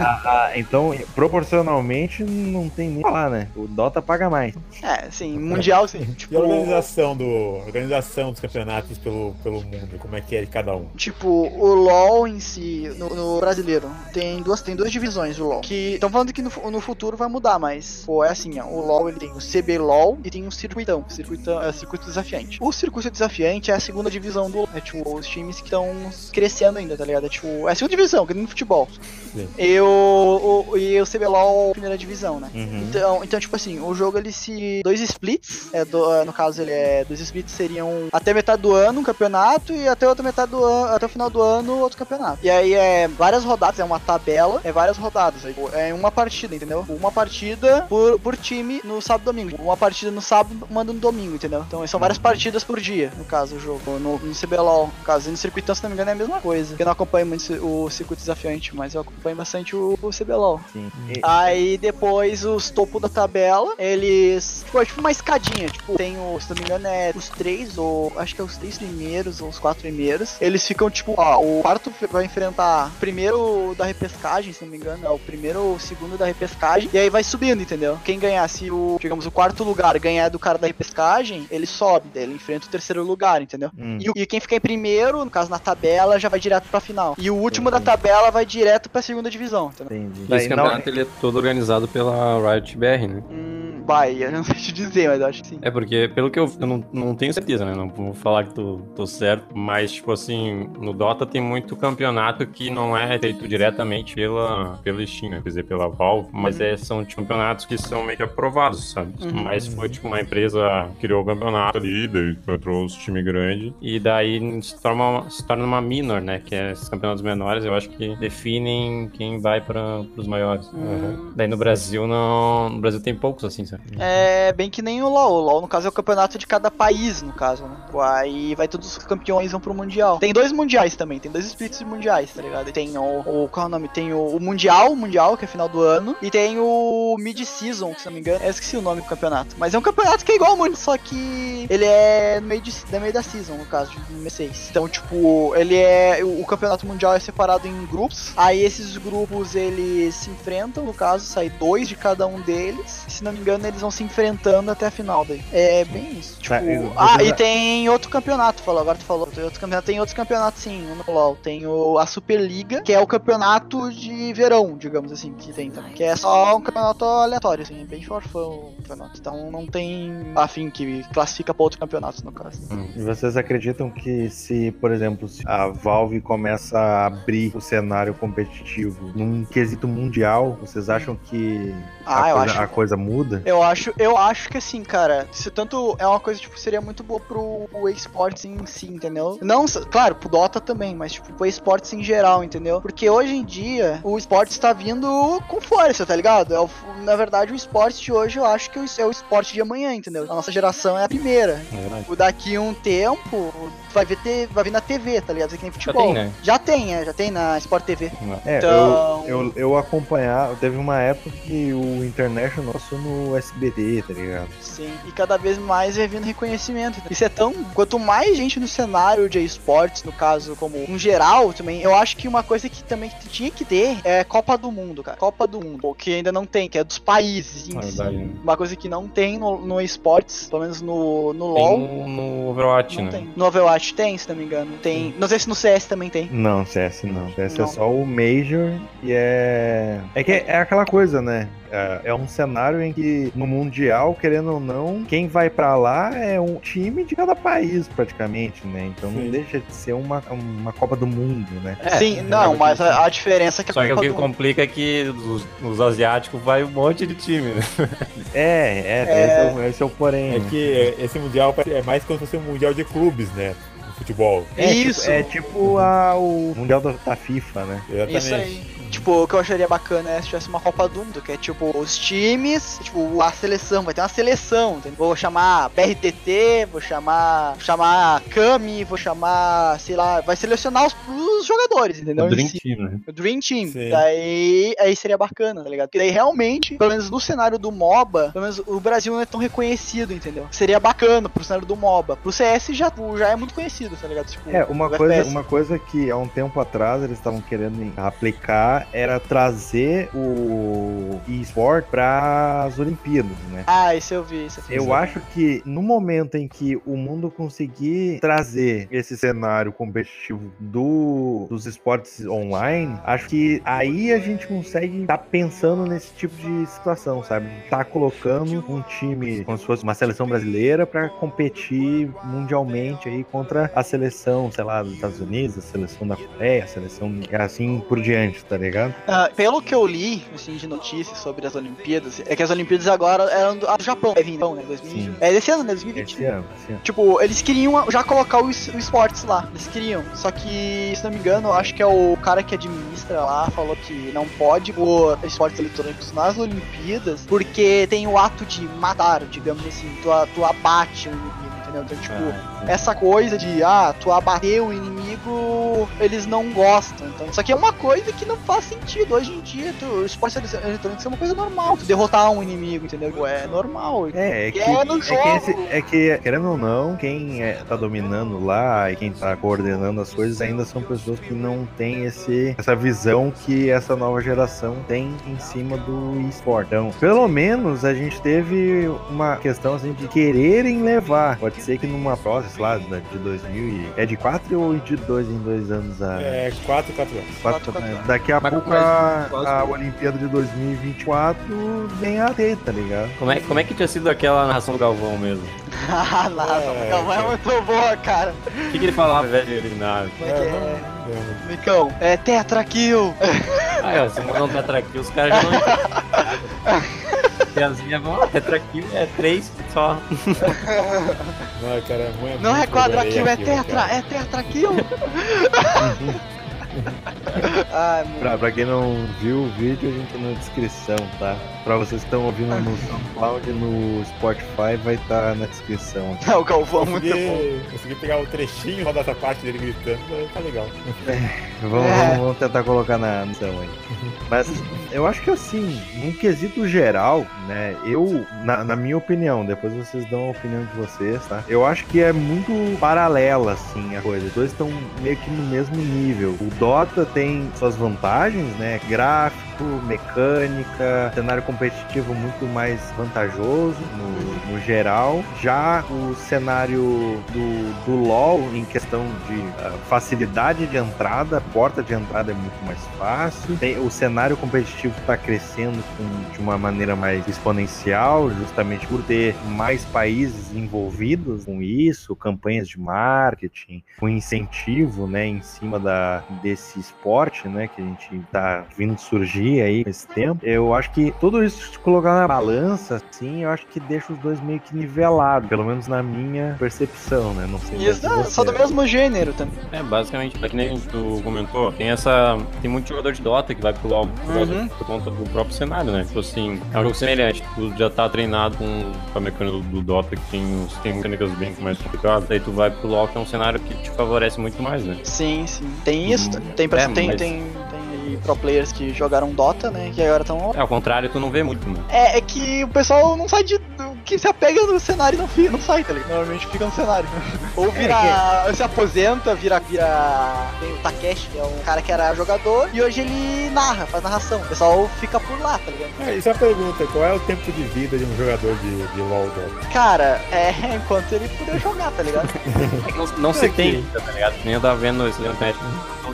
S1: Ah, ah, então, proporcionalmente, não tem nem falar, né? O Dota paga mais.
S2: É, sim, mundial, sim.
S3: E
S2: Tipo,
S3: a organização, do, a organização dos campeonatos pelo, pelo mundo, como é que é de cada um?
S2: Tipo, o LoL em si, no, no brasileiro, tem duas, tem duas divisões o LoL. Que estão falando que no, no futuro vai mudar, mas, pô, é assim, ó, o LoL ele tem o CBLOL e tem o circuitão, circuitão é, circuito desafiante. O circuito desafiante é a segunda divisão do LoL, é tipo, os times que estão crescendo ainda, tá ligado? É tipo, é a segunda divisão, que nem no futebol.
S3: Sim.
S2: E o, o, e o CBLOL, primeira divisão, né?
S1: Uhum.
S2: Então, então, tipo assim, o jogo ele se. Dois splits. É do- é, no caso, ele é. Dois splits seriam até metade do ano um campeonato e até outra metade do ano. Até o final do ano outro campeonato. E aí é várias rodadas, é uma tabela, é várias rodadas. Pô, é uma partida, entendeu? Uma partida por, por time no sábado e domingo. Uma partida no sábado, manda no domingo, entendeu? Então são várias partidas por dia, no caso, o jogo. No, no CBLOL, no caso, e no circuitão, se não me engano, é a mesma coisa. Eu não acompanho muito o circuito desafiante, mas eu acompanho bastante o, o CBLOL.
S1: Sim.
S2: Aí depois os topos da tabela, eles. Tipo, é tipo uma escadinha. Tipo, tem o, se não me engano, é os três, ou acho que é os três primeiros, ou os quatro primeiros. Eles ficam, tipo, ó, o quarto vai enfrentar o primeiro da repescagem, se não me engano. É o primeiro ou o segundo da repescagem. E aí vai subindo, entendeu? Quem ganhar, se o, digamos, o quarto lugar ganhar do cara da repescagem, ele sobe, daí ele enfrenta o terceiro lugar, entendeu?
S1: Hum.
S2: E, e quem ficar em primeiro, no caso na tabela, já vai direto pra final. E o último da tabela vai direto pra segunda divisão, entendeu?
S1: Entendi.
S5: Esse
S1: Daí, não-
S5: campeonato ele é todo organizado pela Riot BR, né?
S2: Hum, Bah, eu não sei te dizer, mas eu acho que sim.
S5: É porque, pelo que eu, eu não, não tenho certeza, né? Não vou falar que tô, tô certo, mas, tipo assim, no Dota tem muito campeonato que não é feito diretamente pela, pela Steam, né? Quer dizer, pela Valve, mas é, são tipo, campeonatos que são meio que aprovados, sabe?
S2: Uhum.
S5: Mas foi, tipo, uma empresa criou o campeonato ali, daí encontrou os times grandes, e daí se torna, uma, se torna uma minor, né? Que é esses campeonatos menores, eu acho que definem quem vai para os maiores.
S2: Uhum.
S5: Daí no Brasil, não. No Brasil tem poucos, assim, sabe?
S2: É bem que nem o LoL. O LoL, no caso, é o campeonato de cada país, no caso, né? Aí vai todos os campeões vão pro Mundial. Tem dois mundiais também, tem dois splits de mundiais, tá ligado? E tem o, o. Qual é o nome? Tem o, o Mundial, o Mundial, que é final do ano. E tem o Mid-Season, se não me engano. Eu esqueci o nome do campeonato. Mas é um campeonato que é igual ao Mundial, só que ele é no meio, de, no meio da season, no caso, de M6. Então, tipo, ele é. O, campeonato mundial é separado em grupos. Aí esses grupos eles se enfrentam, no caso, sai dois de cada um deles. Se não me engano, eles vão se enfrentando até a final daí. É bem isso. Tipo,
S1: Tá, eu-
S2: ah, e tem outro campeonato, falou, agora tu falou. Tem outro campeonato, tem outros campeonatos sim, no LoL. Tem o, a Superliga, que é o campeonato de verão, digamos assim, que tem também. Que é só um campeonato aleatório, assim, é bem forfão o campeonato. Então não tem afim que classifica pra outro campeonato, no caso.
S1: E vocês acreditam que se, por exemplo, se a Valve começa a abrir o cenário competitivo num quesito mundial, vocês acham que
S2: Ah,
S1: a,
S2: eu
S1: coisa,
S2: acho.
S1: a coisa muda?
S2: Eu acho, eu acho que assim, cara, isso tanto é uma coisa, tipo, seria muito boa pro esportes em si, entendeu? Não, claro, pro Dota também, mas, tipo, pro esportes em geral, entendeu? Porque hoje em dia, o esporte está vindo com força, tá ligado? É o na verdade, o esporte de hoje, eu acho que é o esporte de amanhã, entendeu? A nossa geração é a primeira.
S5: É.
S2: O daqui um tempo, vai ver te- vai vir na TV, tá ligado? Isso aqui nem
S5: Já
S2: futebol.
S5: tem, né?
S2: Já tem, é, já tem na Sport TV.
S1: É,
S2: Então-
S1: eu, eu, eu acompanhar, teve uma época que o International passou no SBT, tá ligado?
S2: Sim, e cada vez mais vai vindo reconhecimento. Isso é tão. Quanto mais gente no cenário de esportes, no caso, como um geral também, eu acho que uma coisa que também tinha que ter é Copa do Mundo, cara. Copa do Mundo, que ainda não tem, que é dos países em
S5: Na
S2: si.
S5: né?
S2: Uma coisa que não tem no, no esportes, pelo menos no, no
S5: Tem
S2: LoL.
S5: no, no Overwatch,
S2: Não
S5: né?
S2: tem. No Overwatch tem, se não me engano. Tem. Não sei se no CS também tem.
S1: Não, CS não. CS
S2: Não.
S1: é só o Major e é. É que é aquela coisa, né? É é um cenário em que no Mundial, querendo ou não, quem vai pra lá é um time de cada país, praticamente, né? Então não
S3: Sim.
S1: deixa de ser uma, uma Copa do Mundo, né?
S5: É,
S2: Sim, não, mas a, a diferença é que
S5: Só
S2: a
S5: que o
S2: Copa
S5: que
S2: do
S5: complica é que os, os asiáticos vai um monte de time, né?
S1: É, é,
S2: É.
S1: Esse, é o, esse é o porém.
S3: É
S1: né?
S3: que esse mundial é mais como se fosse um mundial de clubes, né? No futebol.
S1: É,
S2: Isso.
S1: Tipo, é tipo a, o Mundial da, da FIFA, né?
S3: Exatamente.
S2: Isso aí. Tipo, o que eu acharia bacana é se tivesse uma Copa do Mundo, que é tipo os times, tipo a seleção, vai ter uma seleção, entendeu? Vou chamar BRTT, vou chamar, vou chamar Kami, vou chamar, sei lá, vai selecionar os, os jogadores, entendeu?
S5: O Dream
S2: si.
S5: Team, né?
S2: O Dream Team.
S3: Sim.
S2: Daí aí seria bacana, tá ligado? Porque daí realmente, pelo menos no cenário do MOBA, pelo menos o Brasil não é tão reconhecido, entendeu? Seria bacana pro cenário do MOBA. Pro CS já, já é muito conhecido, tá ligado? Tipo,
S1: É, uma coisa,
S2: FPS.
S1: uma coisa que há um tempo atrás eles estavam querendo aplicar era trazer o eSport para as Olimpíadas, né?
S2: Ah, isso eu vi, isso eu.
S1: Eu acho que no momento em que o mundo conseguir trazer esse cenário competitivo do, dos esportes online, acho que aí a gente consegue estar pensando nesse tipo de situação, sabe? Tá colocando um time como se fosse uma seleção brasileira para competir mundialmente aí contra a seleção, sei lá, dos Estados Unidos, a seleção da Coreia, a seleção assim por diante, tá ligado?
S2: Ah, pelo que eu li, assim, de notícias sobre as Olimpíadas, é que as Olimpíadas agora eram do, ah, do Japão, é então, né? 2000,
S1: Sim.
S2: é desse ano, né? 2020.
S1: Esse ano, esse ano.
S2: Tipo, eles queriam já colocar o, es- o esportes lá. Eles queriam. Só que, se não me engano, acho que é o cara que administra lá falou que não pode pôr esportes eletrônicos nas Olimpíadas porque tem o ato de matar, digamos assim. Tu, tu abate o inimigo, entendeu? Então, tipo,
S5: Ah,
S2: essa coisa de, ah, tu abater o inimigo, eles não gostam. Então, isso aqui é uma coisa que não faz sentido. Hoje em dia, tu, o esporte eletrônico é uma coisa normal. Tu derrotar um inimigo, entendeu? É normal.
S1: É, é que,
S2: É no
S1: é, que
S2: jogo.
S1: esse- é que, querendo ou não, quem é, tá dominando lá e quem tá coordenando as coisas ainda são pessoas que não têm esse, essa visão que essa nova geração tem em cima do esporte. Então, pelo menos a gente teve uma questão assim de quererem levar. Pode ser que numa próxima, sei lá, da- de 2000 e... É de 4 ou de dois em dois anos a.
S3: É, 4 4 anos.
S1: quatro-
S2: quatro anos.
S1: daqui a
S5: Mas-
S1: pouco
S5: mas-
S1: a, a Olimpíada de 2024 vem a ter, tá ligado?
S5: Como é, como é que tinha sido aquela narração do Galvão mesmo?
S2: Ah, nada,
S3: É,
S2: não, é muito boa, cara.
S5: O que, que ele falava, velho? Ele, na...
S2: Como é que é?
S3: lembro.
S2: Micão, é tetra kill.
S5: Ah, é, se não os caras já não tetra aqui é três só.
S3: Não, cara, é muito.
S2: Não é quadra kill, é
S3: aquilo,
S2: tetra, é tetra kill. Ai.
S1: Pra, pra quem não viu o vídeo, a gente tá na descrição, tá? Pra vocês que estão ouvindo no SoundCloud no Spotify, vai estar na descrição.
S2: Não, o Galvão, muito bom.
S3: Consegui, consegui pegar o trechinho só dessa parte dele gritando, tá legal.
S1: Vamos,
S2: É.
S1: vamos- vamos tentar colocar na edição aí. Mas eu acho que assim, num quesito geral, né? Eu, na, na minha opinião, depois vocês dão a opinião de vocês, tá? Eu acho que é muito paralela, assim, a coisa. Os dois estão meio que no mesmo nível. O Dota tem suas vantagens, né? Gráfico, mecânica, cenário competitivo muito mais vantajoso no, no geral. Já o cenário do, do LoL, em questão de ah, facilidade de entrada, porta de entrada é muito mais fácil. Tem, o cenário competitivo está crescendo com- de uma maneira mais exponencial, justamente por ter mais países envolvidos com isso, campanhas de marketing, com incentivo, né, em cima da, desse esporte, né, que a gente está vindo surgir aí nesse tempo. Eu acho que tudo isso se colocar na balança, assim, eu acho que deixa os dois meio que nivelados, pelo menos na minha percepção, né? Não sei
S2: E isso é só do mesmo gênero também.
S5: É, basicamente, é que nem tu comentou, tem essa. Tem muito jogador de Dota que vai pro LoL
S2: Uhum.
S5: por conta do próprio cenário, né? Tipo assim, é um jogo semelhante. Tu já tá treinado com, com a mecânica do, do Dota, que tem, uns- tem mecânicas bem mais complicadas. Aí tu vai pro LoL, que é um cenário que te favorece muito mais, né?
S2: Sim, sim. Tem isso. Tem, pra-
S5: é,
S2: tem,
S5: mas-
S2: tem, tem aí pro players que jogaram Dota, né? Que agora estão.
S5: É, ao contrário, tu não vê muito, né?
S2: É, é que o pessoal não sai de. Que se apega no cenário e não, fica, não sai, tá ligado? Normalmente fica no cenário. Ou vira. se aposenta, vira. vira. Tem o Takeshi, que é um cara que era jogador, e hoje ele narra, faz narração. O pessoal fica por lá, tá ligado?
S3: É, isso é a pergunta, qual é o tempo de vida de um jogador de, de LoL Dota?
S2: Cara, é enquanto ele puder jogar, tá ligado?
S5: É que não, não se
S3: É que-
S5: tem, tá ligado? Nem eu tava vendo esse internet.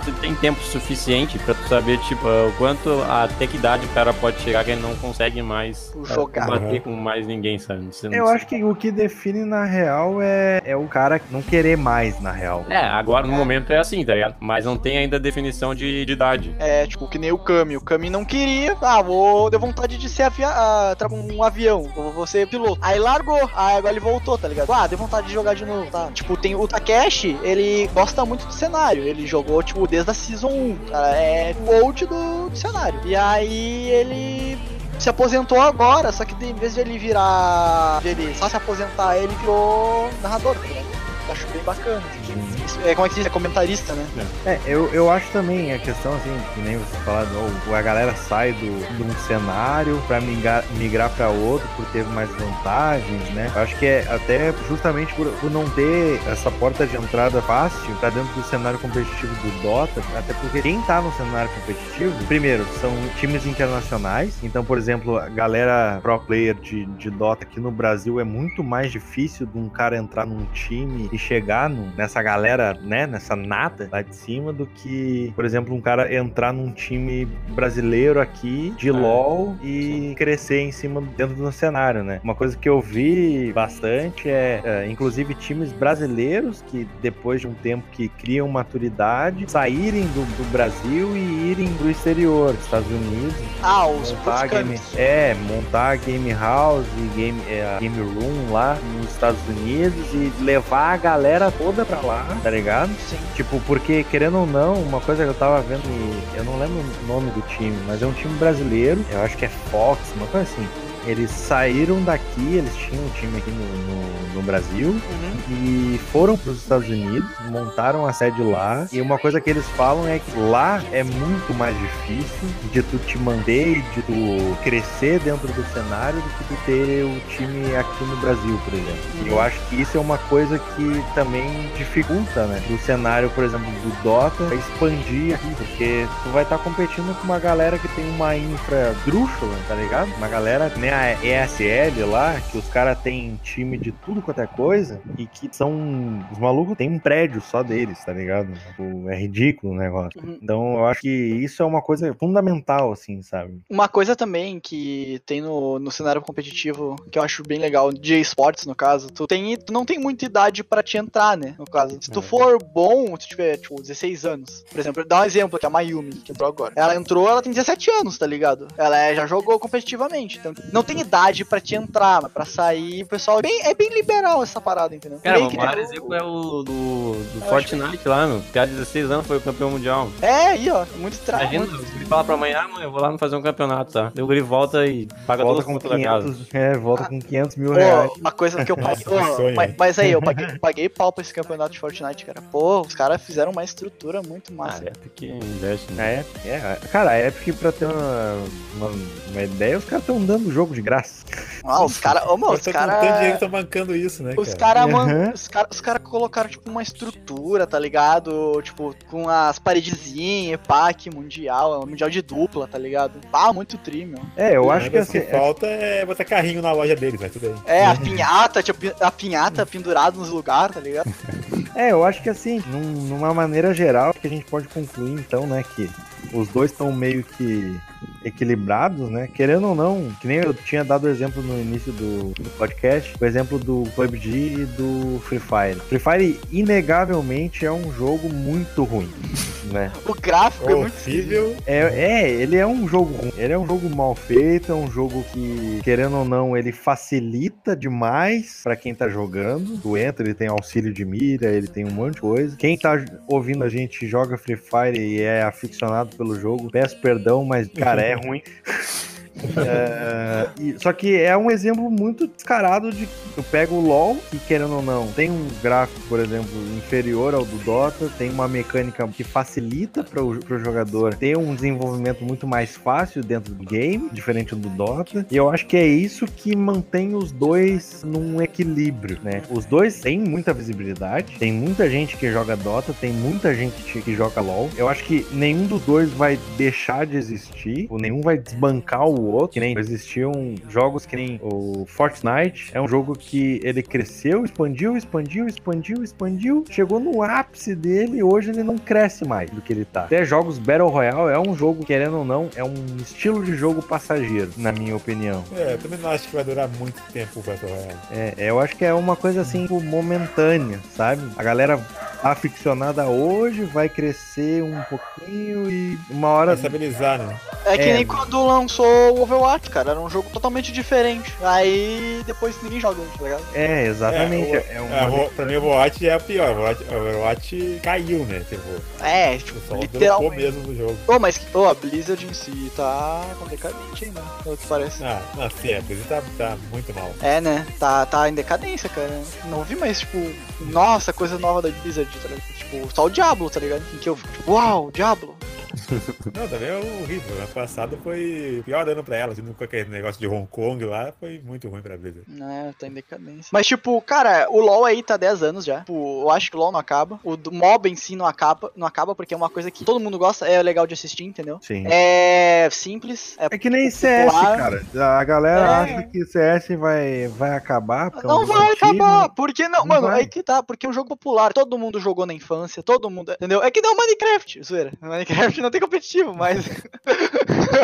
S5: Se tem tempo suficiente pra tu saber, tipo, o quanto até que idade o cara pode chegar que ele não consegue mais
S2: Jogar.
S5: bater com mais ninguém, sabe? Você não-
S1: Eu acho que o que define na real é, é o cara não querer mais, na real.
S5: É, agora no momento é assim, tá ligado? Mas não tem ainda definição de, de idade.
S2: É, tipo, que nem o Kami. O Kami não queria. Ah, vou. Deu vontade de ser avia ah, um avião. Vou, vou ser piloto. Aí largou. Aí agora ele voltou, tá ligado? Ah, deu vontade de jogar de novo, tá? Tipo, tem o Takeshi, ele gosta muito do cenário. Ele jogou, tipo, desde a Season 1. Cara, é o old do, do cenário. E aí ele. Se aposentou agora, só que em vez de ele virar. De ele só se aposentar, ele virou narrador, ligado? Acho bem bacana. Isso- É, como é que se diz? É comentarista, né?
S1: É, eu, eu acho também a questão, assim, que nem você falaram, ou a galera sai do, de um cenário pra migrar, migrar pra outro por ter mais vantagens, né? Eu acho que é até justamente por, por não ter essa porta de entrada fácil pra dentro do cenário competitivo do Dota, até porque quem tá no cenário competitivo, primeiro, são times internacionais, então, por exemplo, a galera pro player de, de Dota aqui no Brasil é muito mais difícil de um cara entrar num time e chegar no- nessa galera, né, nessa nata lá de cima, do que, por exemplo, um cara entrar num time brasileiro aqui de LoL e crescer em cima dentro do cenário, né? Uma coisa que eu vi bastante é, é, inclusive, times brasileiros que depois de um tempo que criam maturidade, saírem do, do Brasil e irem pro exterior, Estados Unidos,
S2: Ah, os
S1: montar
S2: os
S1: game, é, montar game house e game, é, game room lá nos Estados Unidos e levar a galera toda pra lá, tá ligado?
S2: Sim.
S1: Tipo, porque querendo ou não, uma coisa que eu tava vendo, e eu não lembro o nome do time, mas é um time brasileiro, eu acho que é Fox, uma coisa assim. Eles saíram daqui, eles tinham um time aqui no, no, no Brasil,
S2: Uhum.
S1: e foram para os Estados Unidos, montaram a sede lá. E uma coisa que eles falam é que lá é muito mais difícil de tu te manter e de tu crescer dentro do cenário do que tu ter o time aqui no Brasil, por exemplo. E eu acho que isso é uma coisa que também dificulta, né? Do cenário, por exemplo, do Dota expandir aqui, porque tu vai estar competindo com uma galera que tem uma infra drúxula, tá ligado? Uma galera, né? a ESL lá, que os caras têm time de tudo quanto é coisa, e que são. Os malucos têm um prédio só deles, tá ligado? Tipo, é ridículo o negócio.
S2: Uhum.
S1: Então eu acho que isso é uma coisa fundamental, assim, sabe?
S2: Uma coisa também que tem no, no cenário competitivo que eu acho bem legal, de esportes no caso, tu, tem, tu não tem muita idade pra te entrar, né? No caso. Se tu
S5: É.
S2: for bom, se tu tiver, tipo, 16 anos. Por exemplo, dá um exemplo aqui, a Mayumi, que entrou agora. Ela entrou, ela tem 17 anos, tá ligado? Ela é- já jogou competitivamente. Então, não tem idade pra te entrar, mas pra sair, o pessoal. é bem- é bem liberal essa parada, entendeu?
S5: Cara, o
S2: que
S5: maior exemplo é o do, do Fortnite lá, meu. O cara de 16 anos foi o campeão mundial.
S2: É, aí, ó. Muito tra...
S5: Imagina,
S2: muito-
S5: ele fala pra mãe, ah, mãe, eu vou lá fazer um campeonato, tá? Daí o guri volta e paga
S1: Volta com
S5: contas da casa.
S1: 500, é, volta com 500 mil
S2: Pô,
S1: reais.
S2: uma coisa que eu paguei.
S3: Que
S2: mas, mas aí, eu paguei, paguei pau pra esse campeonato de Fortnite, cara. Pô, os caras fizeram uma estrutura muito massa.
S5: Ah, é porque investe, né?
S1: É, é, cara, a Epic, pra ter uma, uma, uma ideia, os caras estão dando jogo de graça.
S2: Ah, os caras. Ô, mano,
S3: Mas
S2: os
S3: tá com tanto dinheiro que
S2: caras.
S3: estão bancando isso, né,
S2: Os
S3: cara?
S2: caras, mano,
S1: Uhum.
S2: os caras os cara colocaram, tipo, uma estrutura, tá ligado? Tipo, com as paredezinhas, pack mundial, mundial de dupla, tá ligado? Ah, muito tri, meu.
S1: É, eu
S3: O
S1: acho que assim.
S3: que falta é botar carrinho na loja deles, mas tudo bem.
S2: É, a pinhata, tipo, a pinhata pendurada nos lugares, tá ligado?
S1: É, eu acho que assim, num- numa maneira geral, que a gente pode concluir então, né, que os dois estão meio que equilibrados, né? Querendo ou não, que nem eu tinha dado o exemplo no início do, do podcast, o exemplo do PUBG e do Free Fire. Free Fire, inegavelmente, é um jogo muito ruim, né?
S2: O gráfico é muito
S3: Horrível.
S1: É, é, ele é um jogo ruim. Ele é um jogo mal feito, é um jogo que, querendo ou não, ele facilita demais pra quem tá jogando. Tu entra, ele tem auxílio de mira, ele tem um monte de coisa. Quem tá ouvindo a gente joga Free Fire e é aficionado pelo jogo, peço perdão, mas, cara, é ruim. É, e- só que é um exemplo muito descarado de que tu pega o LoL, que querendo ou não, tem um gráfico, por exemplo, inferior ao do Dota, tem uma mecânica que facilita para o jogador ter um desenvolvimento muito mais fácil dentro do game, diferente do Dota. E eu acho que é isso que mantém os dois num equilíbrio, né? Os dois têm muita visibilidade, tem muita gente que joga Dota, tem muita gente que joga LoL. Eu acho que nenhum dos dois vai deixar de existir, ou nenhum vai desbancar o outro, que nem existiam jogos que nem o Fortnite, é um jogo que ele cresceu, expandiu, expandiu, expandiu, expandiu, chegou no ápice dele e hoje ele não cresce mais do que ele tá. Até jogos Battle Royale é um jogo, querendo ou não, é um estilo de jogo passageiro, na minha opinião.
S3: É, eu também não acho que vai durar muito tempo o Battle Royale.
S1: É, eu acho que é uma coisa assim, tipo, momentânea, sabe? A galera aficionada hoje vai crescer um pouquinho e uma hora.
S3: Vai estabilizar, né?
S2: É que
S1: É.
S2: nem quando lançou o Overwatch, cara. Era um jogo totalmente diferente. Aí depois ninguém joga, tá ligado?
S1: É, exatamente.
S3: É,
S1: É,
S3: o-
S1: uma...
S3: É, o- pra mim o Overwatch é o pior. O Overwatch, o Overwatch caiu, né? Tipo,
S2: É,
S3: o
S2: tipo,
S3: dropou
S2: literalmente.
S3: mesmo no jogo.
S2: Ô, mas ô, a Blizzard em si tá complicadamente ainda, pelo que parece.
S3: Ah, não, sim, a Blizzard tá, tá muito mal.
S2: É, né? Tá, tá em decadência, cara. Não vi mais, tipo, nossa, coisa nova da Blizzard, tá ligado? Tipo, só o Diablo, tá ligado? Em que eu fico, tipo, uau, Diablo.
S3: Não, também é horrível. Ano passado foi o pior ano pra ela. assim, Com aquele negócio de Hong Kong lá, foi muito ruim pra Blizzard.
S2: É, tá em decadência. Mas, tipo, cara, o LoL aí tá 10 anos já. Tipo, eu acho que o LoL não acaba. O do MOBA em si não acaba, não acaba porque é uma coisa que todo mundo gosta, é legal de assistir, entendeu?
S1: Sim.
S2: É simples, é
S1: É que nem CS,
S2: popular.
S1: cara. A galera
S2: É.
S1: acha que CS vai, vai acabar. é um
S2: Não vai acabar, porque não,
S1: Não
S2: mano,
S1: vai.
S2: aí que tá, porque é um jogo popular, todo mundo jogou na infância, todo mundo, entendeu? É que o Minecraft, zoeira, Minecraft não tem competitivo, mas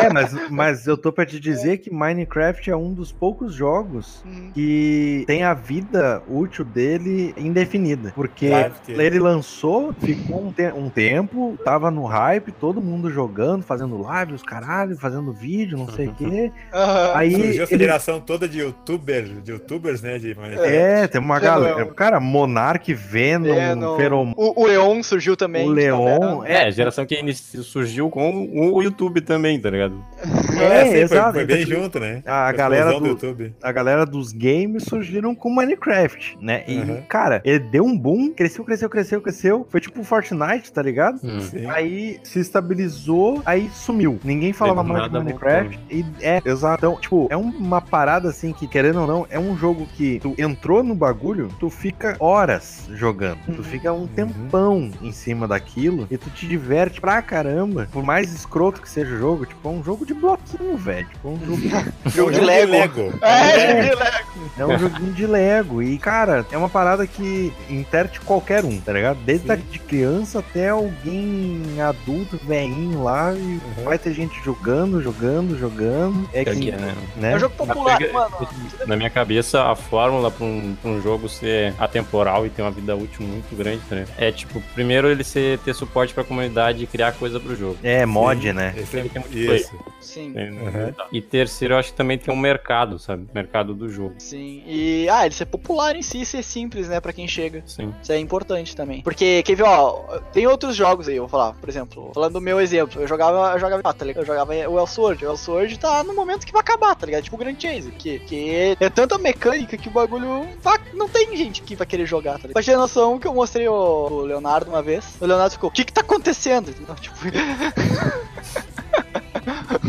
S1: É, mas, mas eu tô pra te dizer que Minecraft é um dos poucos jogos
S2: Hum,
S1: que tem a vida útil dele indefinida. Porque ele lançou, ficou um, te- um tempo, tava no hype, todo mundo jogando, fazendo live, os caralho, fazendo vídeo, não sei o quê.
S2: aham.
S1: Aí
S3: Surgiu essa
S1: ele
S3: geração toda de youtubers, de youtubers, né? De Minecraft.
S1: É, tem uma galera. Cara, Monark, Venom,
S2: É, no- o, o Leon surgiu também.
S1: O Leon?
S5: É, a geração que inici- surgiu com o YouTube também, tá ligado?
S1: É,
S3: sim, foi-
S1: exato.
S3: Foi, bem
S1: Então,
S3: junto, né?
S1: a
S3: A
S1: galera
S3: explosão
S1: do-
S3: YouTube.
S1: a galera dos games surgiram com Minecraft, né? E,
S3: Uhum.
S1: cara, ele deu um boom, cresceu, cresceu, cresceu, cresceu. Foi tipo Fortnite, tá ligado?
S3: Sim.
S1: Aí se estabilizou, aí sumiu. Ninguém falava
S5: do
S1: mais de Minecraft. E é, exato. Então, tipo, é uma parada assim que, querendo ou não, é um jogo que tu entrou no bagulho, tu fica horas jogando. Tu fica um tempão em cima daquilo e tu te diverte pra caramba. Caramba. Por mais escroto que seja o jogo, tipo, é um jogo de bloquinho, velho. Tipo, é um jogo
S2: Jogo de
S3: É um
S2: Lego. É, de Lego.
S1: É um joguinho de Lego. E, cara, é uma parada que interte qualquer um, tá ligado? Desde a de criança até alguém adulto, velhinho lá. E vai ter gente jogando, jogando, jogando. É
S5: Pior
S1: que,
S5: que é, né?
S1: né?
S2: É um jogo popular,
S5: Pega-
S2: mano.
S5: Na minha cabeça, a fórmula pra um, pra um jogo ser atemporal e ter uma vida útil muito grande, né? É tipo, primeiro ele ser, ter suporte pra comunidade e criar coisa pro jogo.
S1: É, mod,
S3: Sim,
S1: né?
S3: esse é-
S5: tem multiplayer.
S3: Isso.
S2: Sim.
S3: Uhum.
S5: E terceiro, eu acho que também tem um mercado, sabe? Mercado do jogo.
S2: Sim. E, ah, ele ser popular em si e ser simples, né, pra quem chega.
S5: Sim.
S2: Isso é importante também. Porque, quer ver, ó, tem outros jogos aí, eu vou falar. Por exemplo, falando do meu exemplo, eu jogava, eu jogava, ah, tá ligado? Eu jogava o Elsword. O Elsword tá no momento que vai acabar, tá ligado? Tipo o Grand Chase, que, que é tanta mecânica que o bagulho vai- não tem gente que vai querer jogar, tá ligado? Pra ter noção que eu mostrei o, o Leonardo uma vez, o Leonardo ficou, o que que tá acontecendo? Tipo,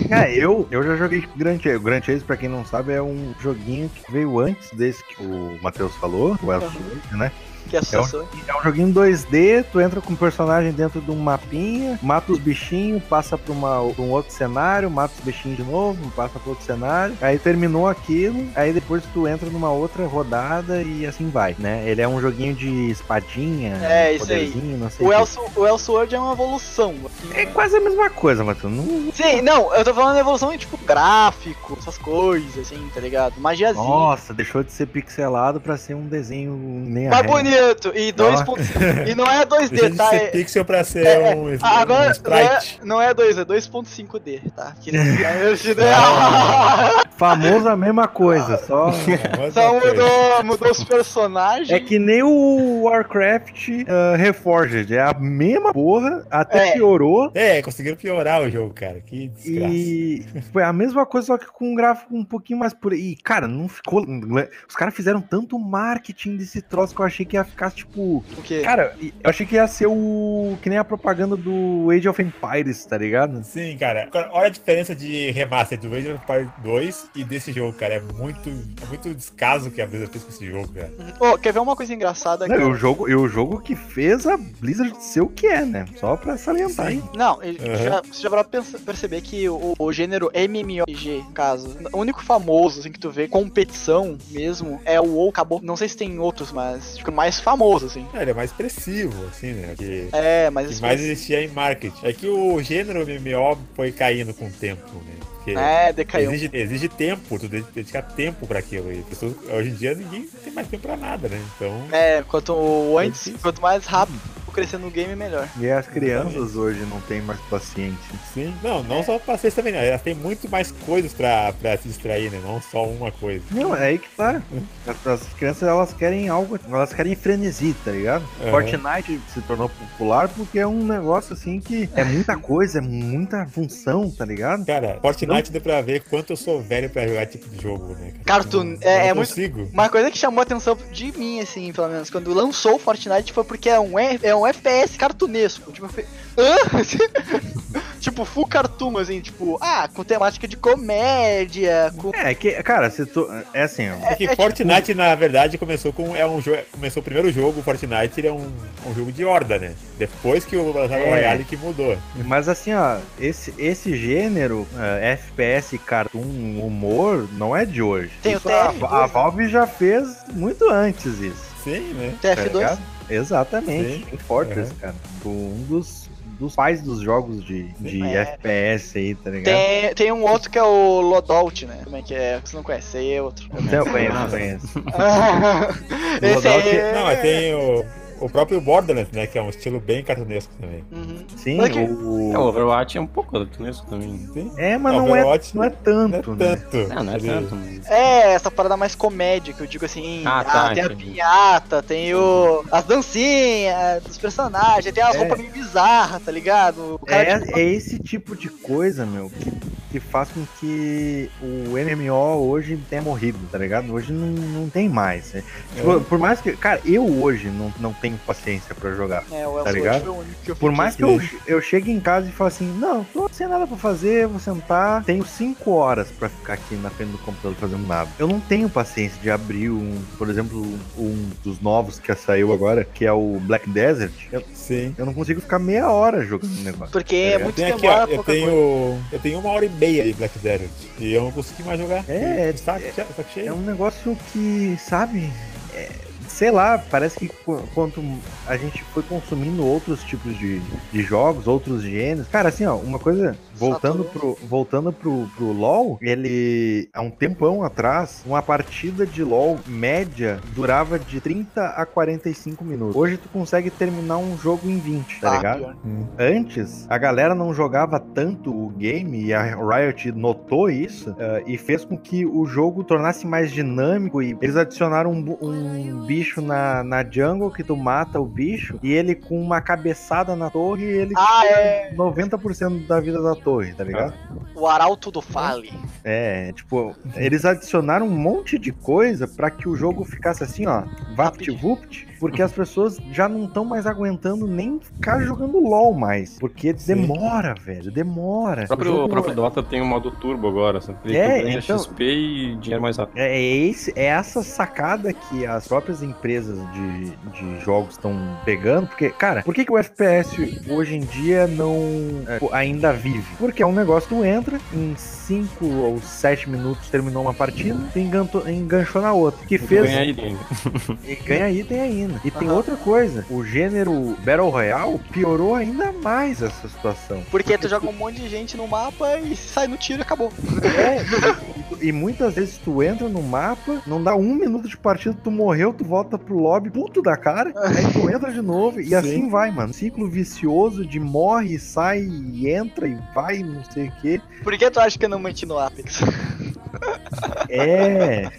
S1: É, eu, eu já joguei Grand Chase. O Grand Chase, pra quem não sabe, é um joguinho que veio antes desse que o Matheus falou, o Elsword, né?
S2: Que associação.
S1: É um joguinho 2D, tu entra com um personagem dentro de um mapinha, mata os bichinhos, passa pra, uma, pra um outro cenário, mata os bichinhos de novo, passa pra outro cenário. Aí terminou aquilo, aí depois tu entra numa outra rodada e assim vai, né? Ele é um joguinho de espadinha,
S2: É, isso aí.
S1: não sei
S2: O. Elso, o Elsword é uma evolução. assim.
S1: É quase a mesma coisa, Matheus. Não...
S2: Sim, não, eu tô falando de evolução em tipo gráfico, essas coisas, assim, tá ligado? Magiazinha.
S1: Nossa, deixou de ser pixelado pra ser um desenho nem a
S2: E 2.5. E não é 2D,
S3: Deixa de
S2: tá? É-
S3: pixel pra ser
S2: é,
S3: um, um
S2: Agora
S3: sprite.
S2: não é, não é 2, é 2.5D, tá? Que
S1: Famoso a mesma coisa, só.
S2: Só mudou, mudou os personagens.
S1: É que nem o Warcraft uh, Reforged, é a mesma porra, até
S2: É.
S1: piorou.
S3: É, conseguiram piorar o jogo, cara. Que desgraça.
S1: E foi a mesma coisa, só que com um gráfico um pouquinho mais por aí. E, cara, não ficou. Os caras fizeram tanto marketing desse troço que eu achei que ia ficar, tipo.
S2: O quê?
S1: Cara, eu achei que ia ser o. Que nem a propaganda do Age of Empires, tá ligado?
S3: Sim, cara. Olha a diferença de remaster do Age of Empires 2 e desse jogo, cara. É muito, é muito descaso que a Blizzard fez com esse jogo, cara.
S2: Ô, quer ver uma coisa engraçada?
S1: Não, e
S2: cara?
S1: o jogo, e o jogo que fez a Blizzard ser o que é, né? Só pra salientar aí.
S2: Não, ele-
S3: Uhum.
S2: já, você já vai perceber que o, o gênero MMORPG, no caso, o único famoso assim, que tu vê competição mesmo é o WoW. Acabou, não sei se tem outros, mas tipo, o mais famoso, assim.
S3: É, ele é mais expressivo, assim, né? Que,
S2: É, mas
S3: que mais existia em marketing. É que o gênero MMO foi caindo com o tempo, né? Porque
S2: É, decaiu.
S3: exige, exige tempo, tu de- dedicar tempo pra aquilo. E pessoas, hoje em dia ninguém tem mais tempo pra nada, né? Então.
S2: É, quanto antes,
S3: difícil.
S2: quanto mais rápido crescer no game, melhor.
S1: E as crianças hoje não têm mais paciência.
S3: Sim. Não, não só pra vocês também, né? Elas têm muito mais coisas pra, pra se distrair, né? Não só uma coisa.
S1: Não, é aí que tá. As, as crianças elas querem algo, elas querem frenesi, tá ligado?
S3: Uhum.
S1: Fortnite se tornou popular porque é um negócio assim que é muita coisa, é muita função, tá ligado?
S3: Cara, Fortnite deu pra ver quanto eu sou velho pra jogar esse tipo de jogo, né?
S2: Cara, tu-
S3: Não-
S2: é-
S3: não
S2: é muito-. Uma coisa que chamou a atenção de mim, assim, pelo menos, quando lançou o Fortnite foi porque é um, F- é um FPS cartunesco. Tipo, Hã? tipo, full cartoon, assim, tipo, ah, com temática de comédia, com.
S1: É que, cara, se tu, é assim, ó,
S3: É que
S2: é tipo-
S3: Fortnite, na verdade, começou com. É um jogo. Começou o primeiro jogo, o Fortnite, ele é um, um jogo de horda, né? Depois que o Battle
S1: É.
S3: Royale que mudou.
S1: mas assim, ó, esse, esse gênero eh, FPS, cartoon, humor, não é de hoje.
S2: Tem o
S1: Isso a,
S2: TF2,
S1: a
S2: né?
S1: Valve já fez muito antes isso.
S3: Sim, né?
S1: tá
S2: TF2.
S1: Exatamente,
S3: Sim.
S1: em Fortress,
S3: Uhum.
S1: cara. Um dos, dos pais dos jogos de, de
S2: É.
S1: FPS aí, tá ligado?
S2: Tem, tem um outro que é o Lodout, né? Como é que é? Você não conhece, aí é outro.
S1: Até eu conheço, conheço.
S2: esse
S1: Loadout
S2: aí
S1: é-
S3: Não, mas tem o, o próprio Borderlands, né? Que é um estilo bem cartunesco também.
S2: Uhum.
S1: Sim,
S2: Mas que-
S1: o...
S5: É, o Overwatch é um pouco cartunesco também.
S3: Sim.
S1: É, mas
S3: Não,
S1: não, é,
S3: Overwatch
S1: não é
S3: Não
S1: tanto,
S3: é
S1: né?
S3: tanto.
S5: Não, não é tanto, mas...
S2: É, essa parada mais comédia, que eu digo assim,
S5: Ah,
S2: ah,
S5: tá,
S2: tem a pinhata, tem o. as dancinhas dos personagens, tem as
S1: É.
S2: roupas meio bizarras, tá ligado? O cara,
S1: É,
S2: tipo,
S1: é esse tipo de coisa, meu, que que faz com que o MMO hoje tenha morrido, tá ligado? Hoje não, não tem mais. né? Tipo, Por mais que. Cara, eu hoje não, não tenho paciência pra jogar.
S2: É, o
S1: Tá ligado?
S2: foi o único que eu
S1: Por mais que eu, eu chegue em casa e fale assim, não, tô sem nada pra fazer, vou sentar, tenho cinco horas pra ficar aqui na frente do computador fazendo nada. Eu não tenho paciência de abrir um, por exemplo, um dos novos que saiu agora, que é o Black Desert. Eu,
S3: Sim.
S1: eu não consigo ficar meia hora jogando o negócio.
S2: Porque é
S3: eu
S2: muito
S3: tenho ó, eu
S2: coisa.
S3: tenho, eu tenho uma hora e meia de Black Desert e eu não consegui mais jogar.
S1: É,
S3: saco, saco
S1: É
S3: cheio.
S1: um negócio que, sabe, é, sei lá, parece que qu- quanto a gente foi consumindo outros tipos de, de jogos, outros gêneros. Cara, assim, ó, uma coisa, voltando pro, voltando pro, pro LoL, ele, há um tempão atrás, uma partida de LoL média durava de 30 a 45 minutos. Hoje tu consegue terminar um jogo em 20, tá
S2: Ah,
S1: ligado?
S2: pior.
S1: Antes, a galera não jogava tanto o game e a Riot notou isso eh, e fez com que o jogo tornasse mais dinâmico e eles adicionaram um, um bicho na, na jungle que tu mata o bicho e ele com uma cabeçada na torre ele
S2: Ah, é.
S1: 90% da vida da torre, tá ligado?
S2: O Arauto do Fale.
S1: É, tipo, eles adicionaram um monte de coisa pra que o jogo ficasse assim, ó, vapt-vupt, porque as pessoas já não estão mais aguentando nem ficar jogando LOL mais, porque
S3: Sim.
S1: demora, velho, demora.
S5: O próprio,
S1: jogo
S5: o próprio Dota tem um modo turbo agora? Ele
S1: É, então-
S5: XP e dinheiro mais rápido.
S1: É, é esse, é essa sacada que as próprias empresas de, de jogos estão pegando, porque, cara, por que, que o FPS hoje em dia não é, pô, ainda vive? Porque é um negócio que tu entra, em 5 ou 7 minutos terminou uma partida, tu engantou- enganchou na outra. Que fez.
S5: ganha item ainda.
S1: E ganha item ainda. E tem outra coisa: o gênero Battle Royale piorou ainda mais essa situação.
S2: Porque tu joga um monte de gente no mapa e sai no tiro e acabou.
S1: É, e, e muitas vezes tu entra no mapa, não dá um minuto de partida, tu morreu, tu volta pro lobby, puto da cara, aí tu entra de novo, e
S3: Sim.
S1: assim vai, mano. Ciclo vicioso de morre, sai, e entra e vai, não sei o que.
S2: Por que tu acha que eu não meti no Apex?
S1: É,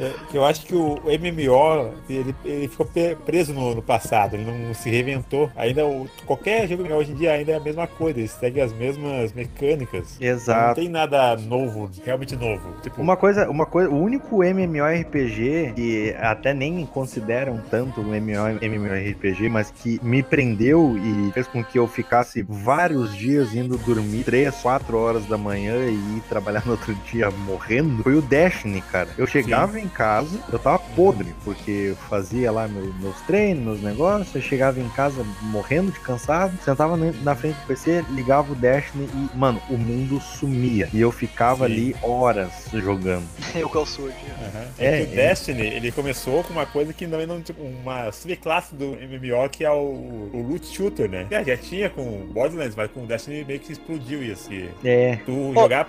S3: É, que Eu acho que o MMO ele, ele ficou preso no, no passado, ele não se reinventou. Ainda o- qualquer jogo MMO hoje em dia ainda é a mesma coisa, ele segue as mesmas mecânicas. Não
S1: exato.
S3: tem nada novo, realmente novo. Tipo,
S1: Uma coisa, uma coisa, o único MMORPG que até nem consideram tanto um MMO, MMORPG, mas que me prendeu e fez com que eu ficasse vários dias indo dormir 3, 4 horas da manhã e ir trabalhar no outro dia morrendo, foi o Destiny, cara. Eu chegava em casa, eu tava podre, porque eu fazia lá meu- meus treinos, meus negócios, eu chegava em casa morrendo de cansado, sentava na- frente do PC, ligava o Destiny e, mano, o mundo sumia. E eu ficava
S3: Sim.
S1: ali horas jogando.
S2: Eu que eu sou.
S3: Aham.
S1: É,
S3: É, que o
S1: é.
S3: Destiny, ele começou com uma coisa que não, não tipo, uma subclasse do MMO que é o, o loot shooter, né? Já, já tinha com Borderlands, mas com o Destiny meio que explodiu isso.
S1: É.
S3: Tu jogar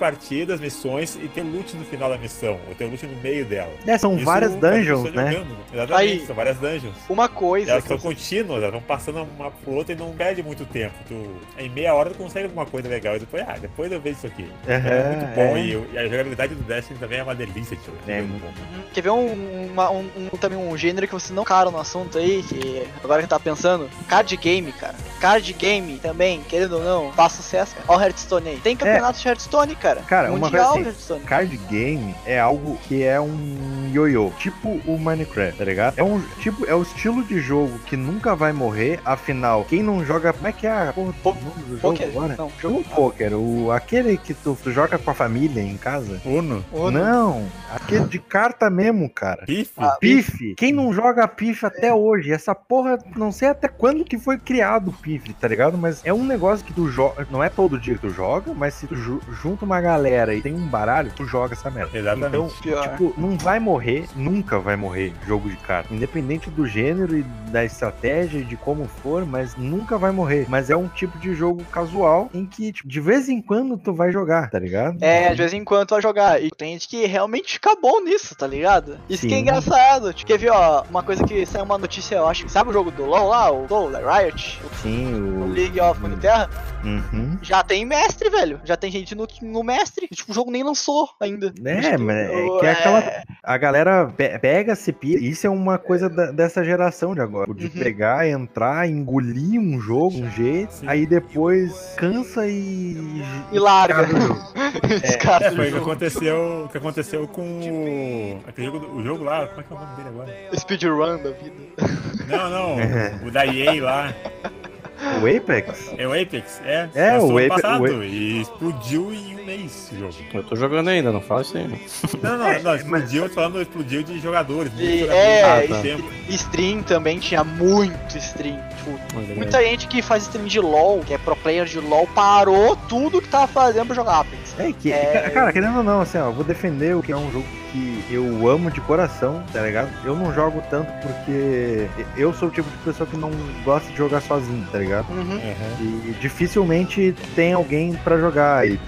S3: partidas, missões e ter loot no final da missão, ou ter loot no meio dela.
S1: É, são
S3: Isso
S1: várias
S3: as
S1: dungeons, né?
S3: jogando. Exatamente,
S2: Aí.
S3: são várias dungeons.
S2: Uma
S3: E
S2: coisa
S3: elas são
S2: eu-
S3: contínuas, elas vão passando uma por outra e não perde muito tempo. Tu, em meia hora tu consegue alguma coisa legal e depois, ah, depois eu vejo isso aqui. é
S1: Aham,
S3: muito bom
S1: é.
S3: e, e a jogabilidade do Destiny também é uma delícia, tio.
S1: É,
S3: muito bom.
S2: Quer ver um, uma- um- um- também um gênero que vocês não caram no assunto aí, que agora que eu tava pensando? Card game, cara. Card game também, querendo ou não, faz sucesso, cara. Olha o Hearthstone aí. Tem campeonato de Hearthstone, cara.
S1: É. Cara, uma
S2: Mundial
S1: coisa assim,
S2: Hearthstone.
S1: Card game é algo que é um ioiô, tipo o Minecraft, tá ligado? É um tipo, é o estilo de jogo que nunca vai morrer, afinal, quem não joga, como é que é a porra do
S2: Po-
S1: nome do jogo
S2: Poker?
S1: agora?
S2: Não, jogo
S1: o poker, o aquele que tu, tu joga com a família em casa?
S3: Uno,
S2: Uno.
S1: Não, aquele de carta mesmo, cara.
S3: Pife,
S2: Ah,
S1: Pife. Quem não joga Pife até hoje? Essa porra, não sei até quando que foi criado o Pife, tá ligado? Mas é um negócio que tu joga. Não é todo dia que tu joga, mas se tu ju- junta uma galera e tem um baralho, tu joga essa merda.
S3: Exatamente.
S1: Então,
S2: Pior.
S1: tipo, não vai morrer, nunca vai morrer jogo de carta. Independente do gênero e da estratégia e de como for, mas nunca vai morrer. Mas é um tipo de jogo casual em que, tipo, de vez em quando tu vai jogar, tá ligado?
S2: É, de vez em quando vai jogar. E tem gente que realmente fica bom nisso, tá ligado? Isso que é
S1: Sim.
S2: engraçado. Tipo, quer ver, ó, uma coisa que saiu uma notícia, eu acho. Sabe o jogo do LoL lá? O LoL, da Riot?
S1: Sim, o
S2: League of Runeterra,
S1: Uhum.
S2: já tem mestre, velho. Já tem gente no, no mestre. E, tipo, o jogo nem lançou ainda.
S1: É, mas é que é aquela. A galera pe- pega, se pira. Isso é uma coisa da- dessa geração de agora. De
S2: Uhum.
S1: pegar, entrar, engolir um jogo, um jeito,
S3: Sim.
S1: aí depois cansa e.
S2: E larga. Descarta
S3: É,
S2: o
S3: foi o que aconteceu, o que aconteceu com o, aquele jogo, do- o jogo lá, como é que é o nome dele agora?
S2: Speedrun da vida.
S3: Não, não, o da EA lá,
S1: O Apex?
S3: é o Apex, é,
S1: É, o Apex-
S3: passado
S1: o
S3: e explodiu em um mês esse jogo.
S5: Eu tô jogando ainda, não fala isso aí.
S3: Não, não, não, explodiu, eu tô falando, explodiu de jogadores, muitos
S2: E,
S3: jogadores
S2: é,
S5: Ah, tá.
S2: Stream também tinha muito stream. Tipo, muita gente que faz stream de LoL, que é pro player de LoL, parou tudo que tava fazendo pra jogar Apex.
S1: É que,
S2: É.
S1: cara, querendo ou não, assim, ó, eu vou defender o que é um jogo que eu amo de coração, tá ligado? Eu não jogo tanto porque eu sou o tipo de pessoa que não gosta de jogar sozinho, tá ligado?
S2: Uhum.
S3: Aham.
S1: E dificilmente tem alguém pra jogar aí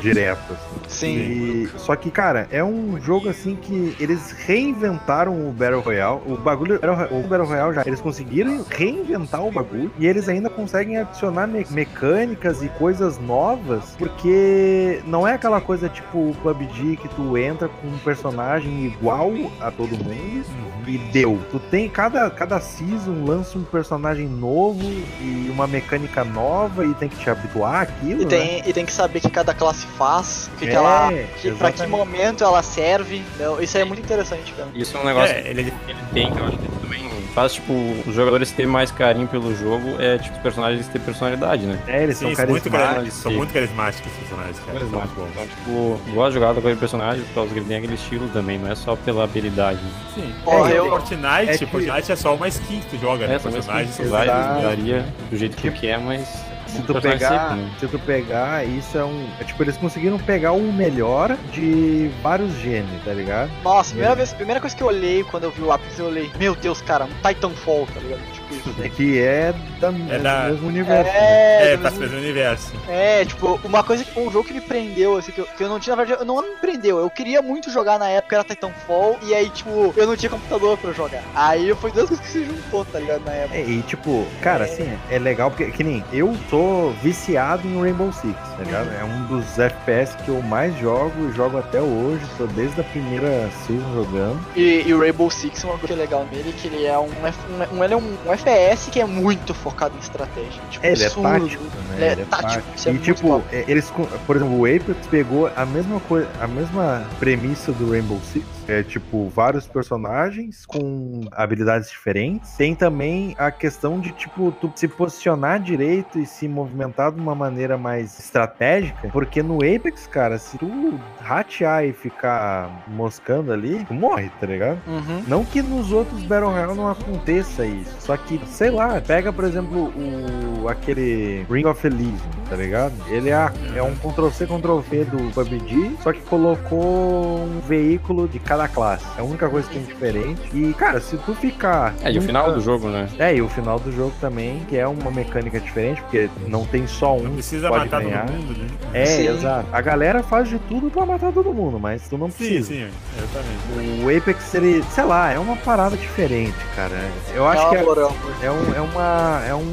S1: direto.
S2: Sim.
S1: E- só que, cara, é um jogo assim que eles reinventaram o Battle Royale. O bagulho, o Battle Royale já, eles conseguiram reinventar o bagulho e eles ainda conseguem adicionar me- mecânicas e coisas novas, porque não é aquela coisa tipo o PUBG que tu entra com um personagem igual a todo mundo e deu. Tu tem cada cada season lança um personagem novo e uma mecânica nova e tem que te habituar àquilo,
S2: E
S1: né?
S2: tem, e tem que saber o que cada classe faz, o que, que
S1: É,
S2: ela. Que, pra que momento ela serve. entendeu? Isso aí é muito interessante, cara.
S5: Isso é um negócio
S3: É, ele,
S5: que ele tem, que eu acho que ele também faz, tipo, os jogadores terem mais carinho pelo jogo, é, tipo, os personagens ter personalidade, né?
S1: É, eles
S3: sim,
S1: são
S3: muito,
S1: carismáticos.
S3: cari- são muito carismáticos os personagens, cara. São muito bons.
S5: Então, tipo, gosto de jogar com aquele personagem por causa que ele tem aquele estilo também, não é só pela habilidade. né?
S3: Sim.
S2: Ó,
S3: É,
S2: eu-
S3: o Fortnite,
S1: é que-
S3: Fortnite é só uma skin que tu joga, né?
S5: É,
S3: personagens são
S5: vários,
S1: Exato.
S5: varia do jeito que quer, mas...
S1: Se tu, pegar, se tu pegar, isso é um. É, tipo, eles conseguiram pegar o melhor de vários gêneros, tá ligado?
S2: Nossa, primeira, vez, primeira coisa que eu olhei quando eu vi o Apex, eu olhei, meu Deus, cara, um Titanfall, tá ligado? Isso.
S1: É que é, da,
S3: É
S1: do
S3: da-
S1: mesmo universo. né?
S2: É,
S3: É,
S2: do
S3: pra
S2: mesmo-
S3: fazer o universo.
S2: é, tipo, uma coisa que um jogo que me prendeu, assim, que eu, que eu não tinha, na verdade, eu não me prendeu. Eu queria muito jogar na época, era Titanfall, e aí, tipo, eu não tinha computador pra jogar. Aí foi duas coisas que se juntou, tá ligado, na época.
S1: É, e tipo, cara, assim, é legal porque, que nem eu tô viciado em Rainbow Six, tá ligado? É um dos FPS que eu mais jogo e jogo até hoje, tô desde a primeira season jogando.
S2: E, e o Rainbow Six, uma coisa que é legal nele, que ele é um, um, um- ele é um, um FPS que é muito focado em estratégia. Tipo,
S1: É, ele é
S2: absurdo.
S1: tático, né?
S2: Ele é tático, isso é
S1: E tipo,
S2: top.
S1: é, eles, por exemplo, o Apex pegou a mesma coisa, a mesma premissa do Rainbow Six. É tipo, vários personagens com habilidades diferentes. Tem também a questão de, tipo, tu se posicionar direito e se movimentar de uma maneira mais estratégica. Porque no Apex, cara, se tu ratear e ficar moscando ali, tu morre, tá ligado?
S2: Uhum.
S1: Não que nos outros Battle Royale não aconteça isso. Só que, sei lá, pega, por exemplo, o aquele Ring of Elysium, tá ligado? Ele é, é um Ctrl-C, Ctrl-V do PUBG, só que colocou um veículo de cada classe. É a única coisa que tem diferente. E, cara, se tu ficar...
S5: É, e o final do jogo, né?
S1: É, e o final do jogo também, que é uma mecânica diferente, porque não tem só um
S3: Não precisa
S1: pode
S3: matar
S1: ganhar.
S3: todo mundo, né?
S1: É,
S2: Sim.
S1: exato. A galera faz de tudo pra matar todo mundo, mas tu não
S3: Sim,
S1: precisa.
S3: sim, exatamente.
S1: O Apex, ele, sei lá, é uma parada diferente, cara. Eu acho que é,
S2: amor, é amor.
S1: é um, é uma. É um,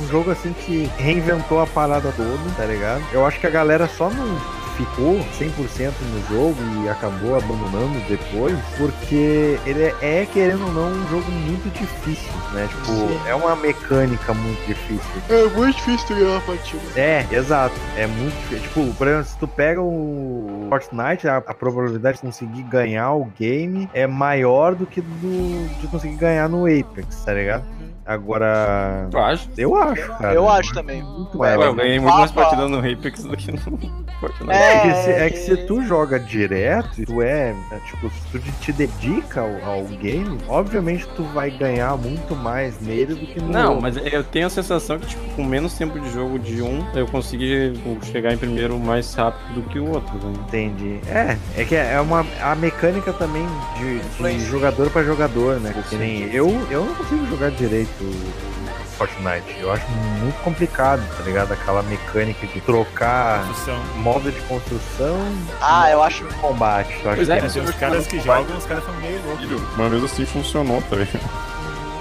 S1: um jogo assim que reinventou a parada toda, tá ligado? Eu acho que a galera só não ficou 100% no jogo e acabou abandonando depois, porque ele é, é, querendo ou não, um jogo muito difícil, né? Tipo,
S2: Sim.
S1: é uma mecânica muito difícil.
S2: É muito difícil ganhar uma partida.
S1: É, exato. É muito difícil. Tipo, por exemplo, se tu pega o Fortnite, a, a probabilidade de conseguir ganhar o game é maior do que do, de conseguir ganhar no Apex, tá ligado? Agora.
S5: Eu acho.
S1: Eu acho, cara.
S2: Eu acho também.
S1: Muito.
S2: Ué,
S5: eu ganhei muito mais partida no Apex do que no Fortnite.
S2: É,
S1: É que, se, é
S2: é
S1: que se tu joga direto, tu é, é, tipo, se tu te- dedica ao, ao game, obviamente tu vai ganhar muito mais nele do que no
S5: Não,
S1: outro.
S5: mas eu tenho a sensação que, tipo, com menos tempo de jogo de um, eu consegui tipo, chegar em primeiro mais rápido do que o outro. Né?
S1: Entendi. É, é que é uma a mecânica também de, de jogador pra jogador, né? Que nem eu, eu não consigo jogar direito o Fortnite. Eu acho muito complicado, tá ligado? Aquela mecânica de trocar
S3: Construção.
S1: modo de construção
S2: Ah, eu acho.
S1: e combate. Eu acho
S5: Pois é,
S1: que
S5: mas
S3: Os caras que jogam, os caras são meio loucos.
S5: Uma vez assim funcionou, tá ligado?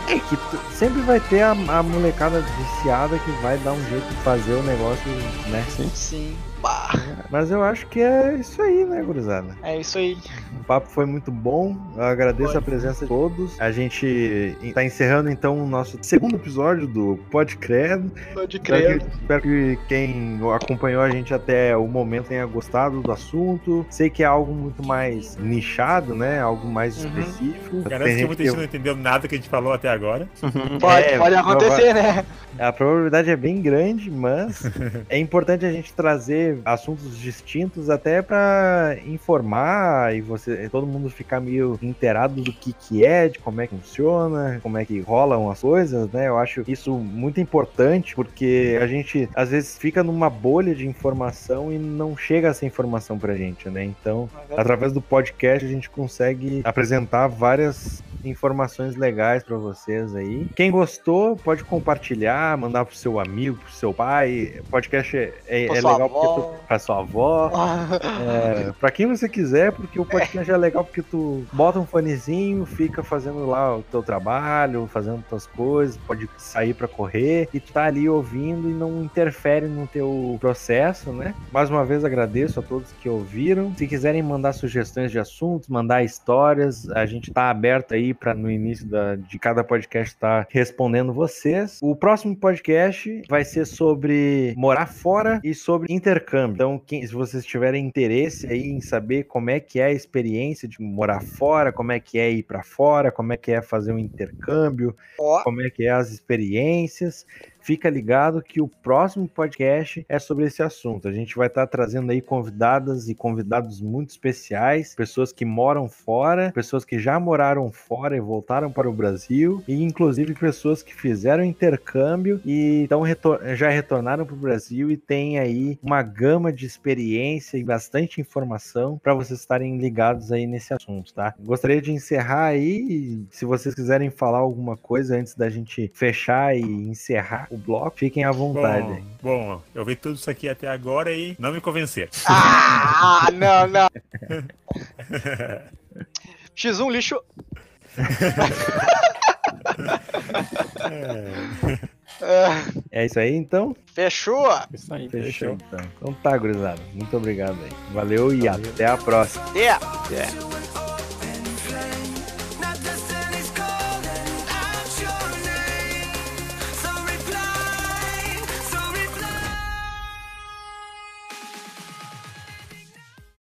S1: é que tu- sempre vai ter a, a molecada viciada que vai dar um jeito de fazer o negócio, né?
S2: Sim. Bah,
S1: Mas eu acho que é isso aí, né, gurizada?
S2: é isso aí.
S1: O papo foi muito bom. Eu agradeço
S2: Foi.
S1: a presença de todos. A gente está encerrando então o nosso segundo episódio do Pod Credo.
S2: Pode
S1: Espero
S2: crer.
S1: que, espero que quem acompanhou a gente até o momento tenha gostado do assunto. Sei que é algo muito mais nichado, né? Algo mais
S2: Uhum.
S1: específico.
S3: Garanto que
S1: gente
S3: muita
S1: que-
S3: gente não entendeu nada que a gente falou até agora.
S2: Pode,
S1: É,
S2: pode acontecer, né?
S1: A probabilidade é bem grande, mas é importante a gente trazer assuntos distintos até para informar e você todo mundo ficar meio inteirado do que que é, de como é que funciona, como é que rolam as coisas, né? Eu acho isso muito importante porque a gente às vezes fica numa bolha de informação e não chega essa informação pra gente, né? Então, através do podcast a gente consegue apresentar várias informações legais pra vocês aí. Quem gostou, pode compartilhar, mandar pro seu amigo, pro seu pai. Podcast é, é, é legal porque
S2: avó.
S1: tu, pra sua avó. É, pra quem você quiser, porque o podcast é legal porque tu bota um fonezinho, fica fazendo lá o teu trabalho, fazendo tuas coisas, pode sair pra correr e tu tá ali ouvindo e não interfere no teu processo, né? Mais uma vez agradeço a todos que ouviram. Se quiserem mandar sugestões de assuntos, mandar histórias, a gente tá aberto aí para no início da- de cada podcast estar respondendo vocês. O próximo podcast vai ser sobre morar fora e sobre intercâmbio. Então, quem- se vocês tiverem interesse aí em saber como é que é a experiência de morar fora, como é que é ir para fora, como é que é fazer um intercâmbio,
S2: Ó,
S1: como é que é as experiências. Fica ligado que o próximo podcast é sobre esse assunto. A gente vai estar trazendo aí convidadas e convidados muito especiais, pessoas que moram fora, pessoas que já moraram fora e voltaram para o Brasil, e inclusive pessoas que fizeram intercâmbio e então retor- já retornaram para o Brasil e tem aí uma gama de experiência e bastante informação para vocês estarem ligados aí nesse assunto, tá? Gostaria de encerrar aí, se vocês quiserem falar alguma coisa antes da gente fechar e encerrar o bloco, fiquem à vontade.
S3: Bom, bom, eu vi tudo isso aqui até agora e não me convenceram.
S2: Ah, não, não. X1 lixo. Ah,
S1: É isso aí, então?
S2: fechou.
S5: Isso aí.
S1: Fechou, então. Então tá, gurizada. Muito obrigado aí. Valeu e até a próxima.
S2: Yeah.
S5: É.
S6: Flame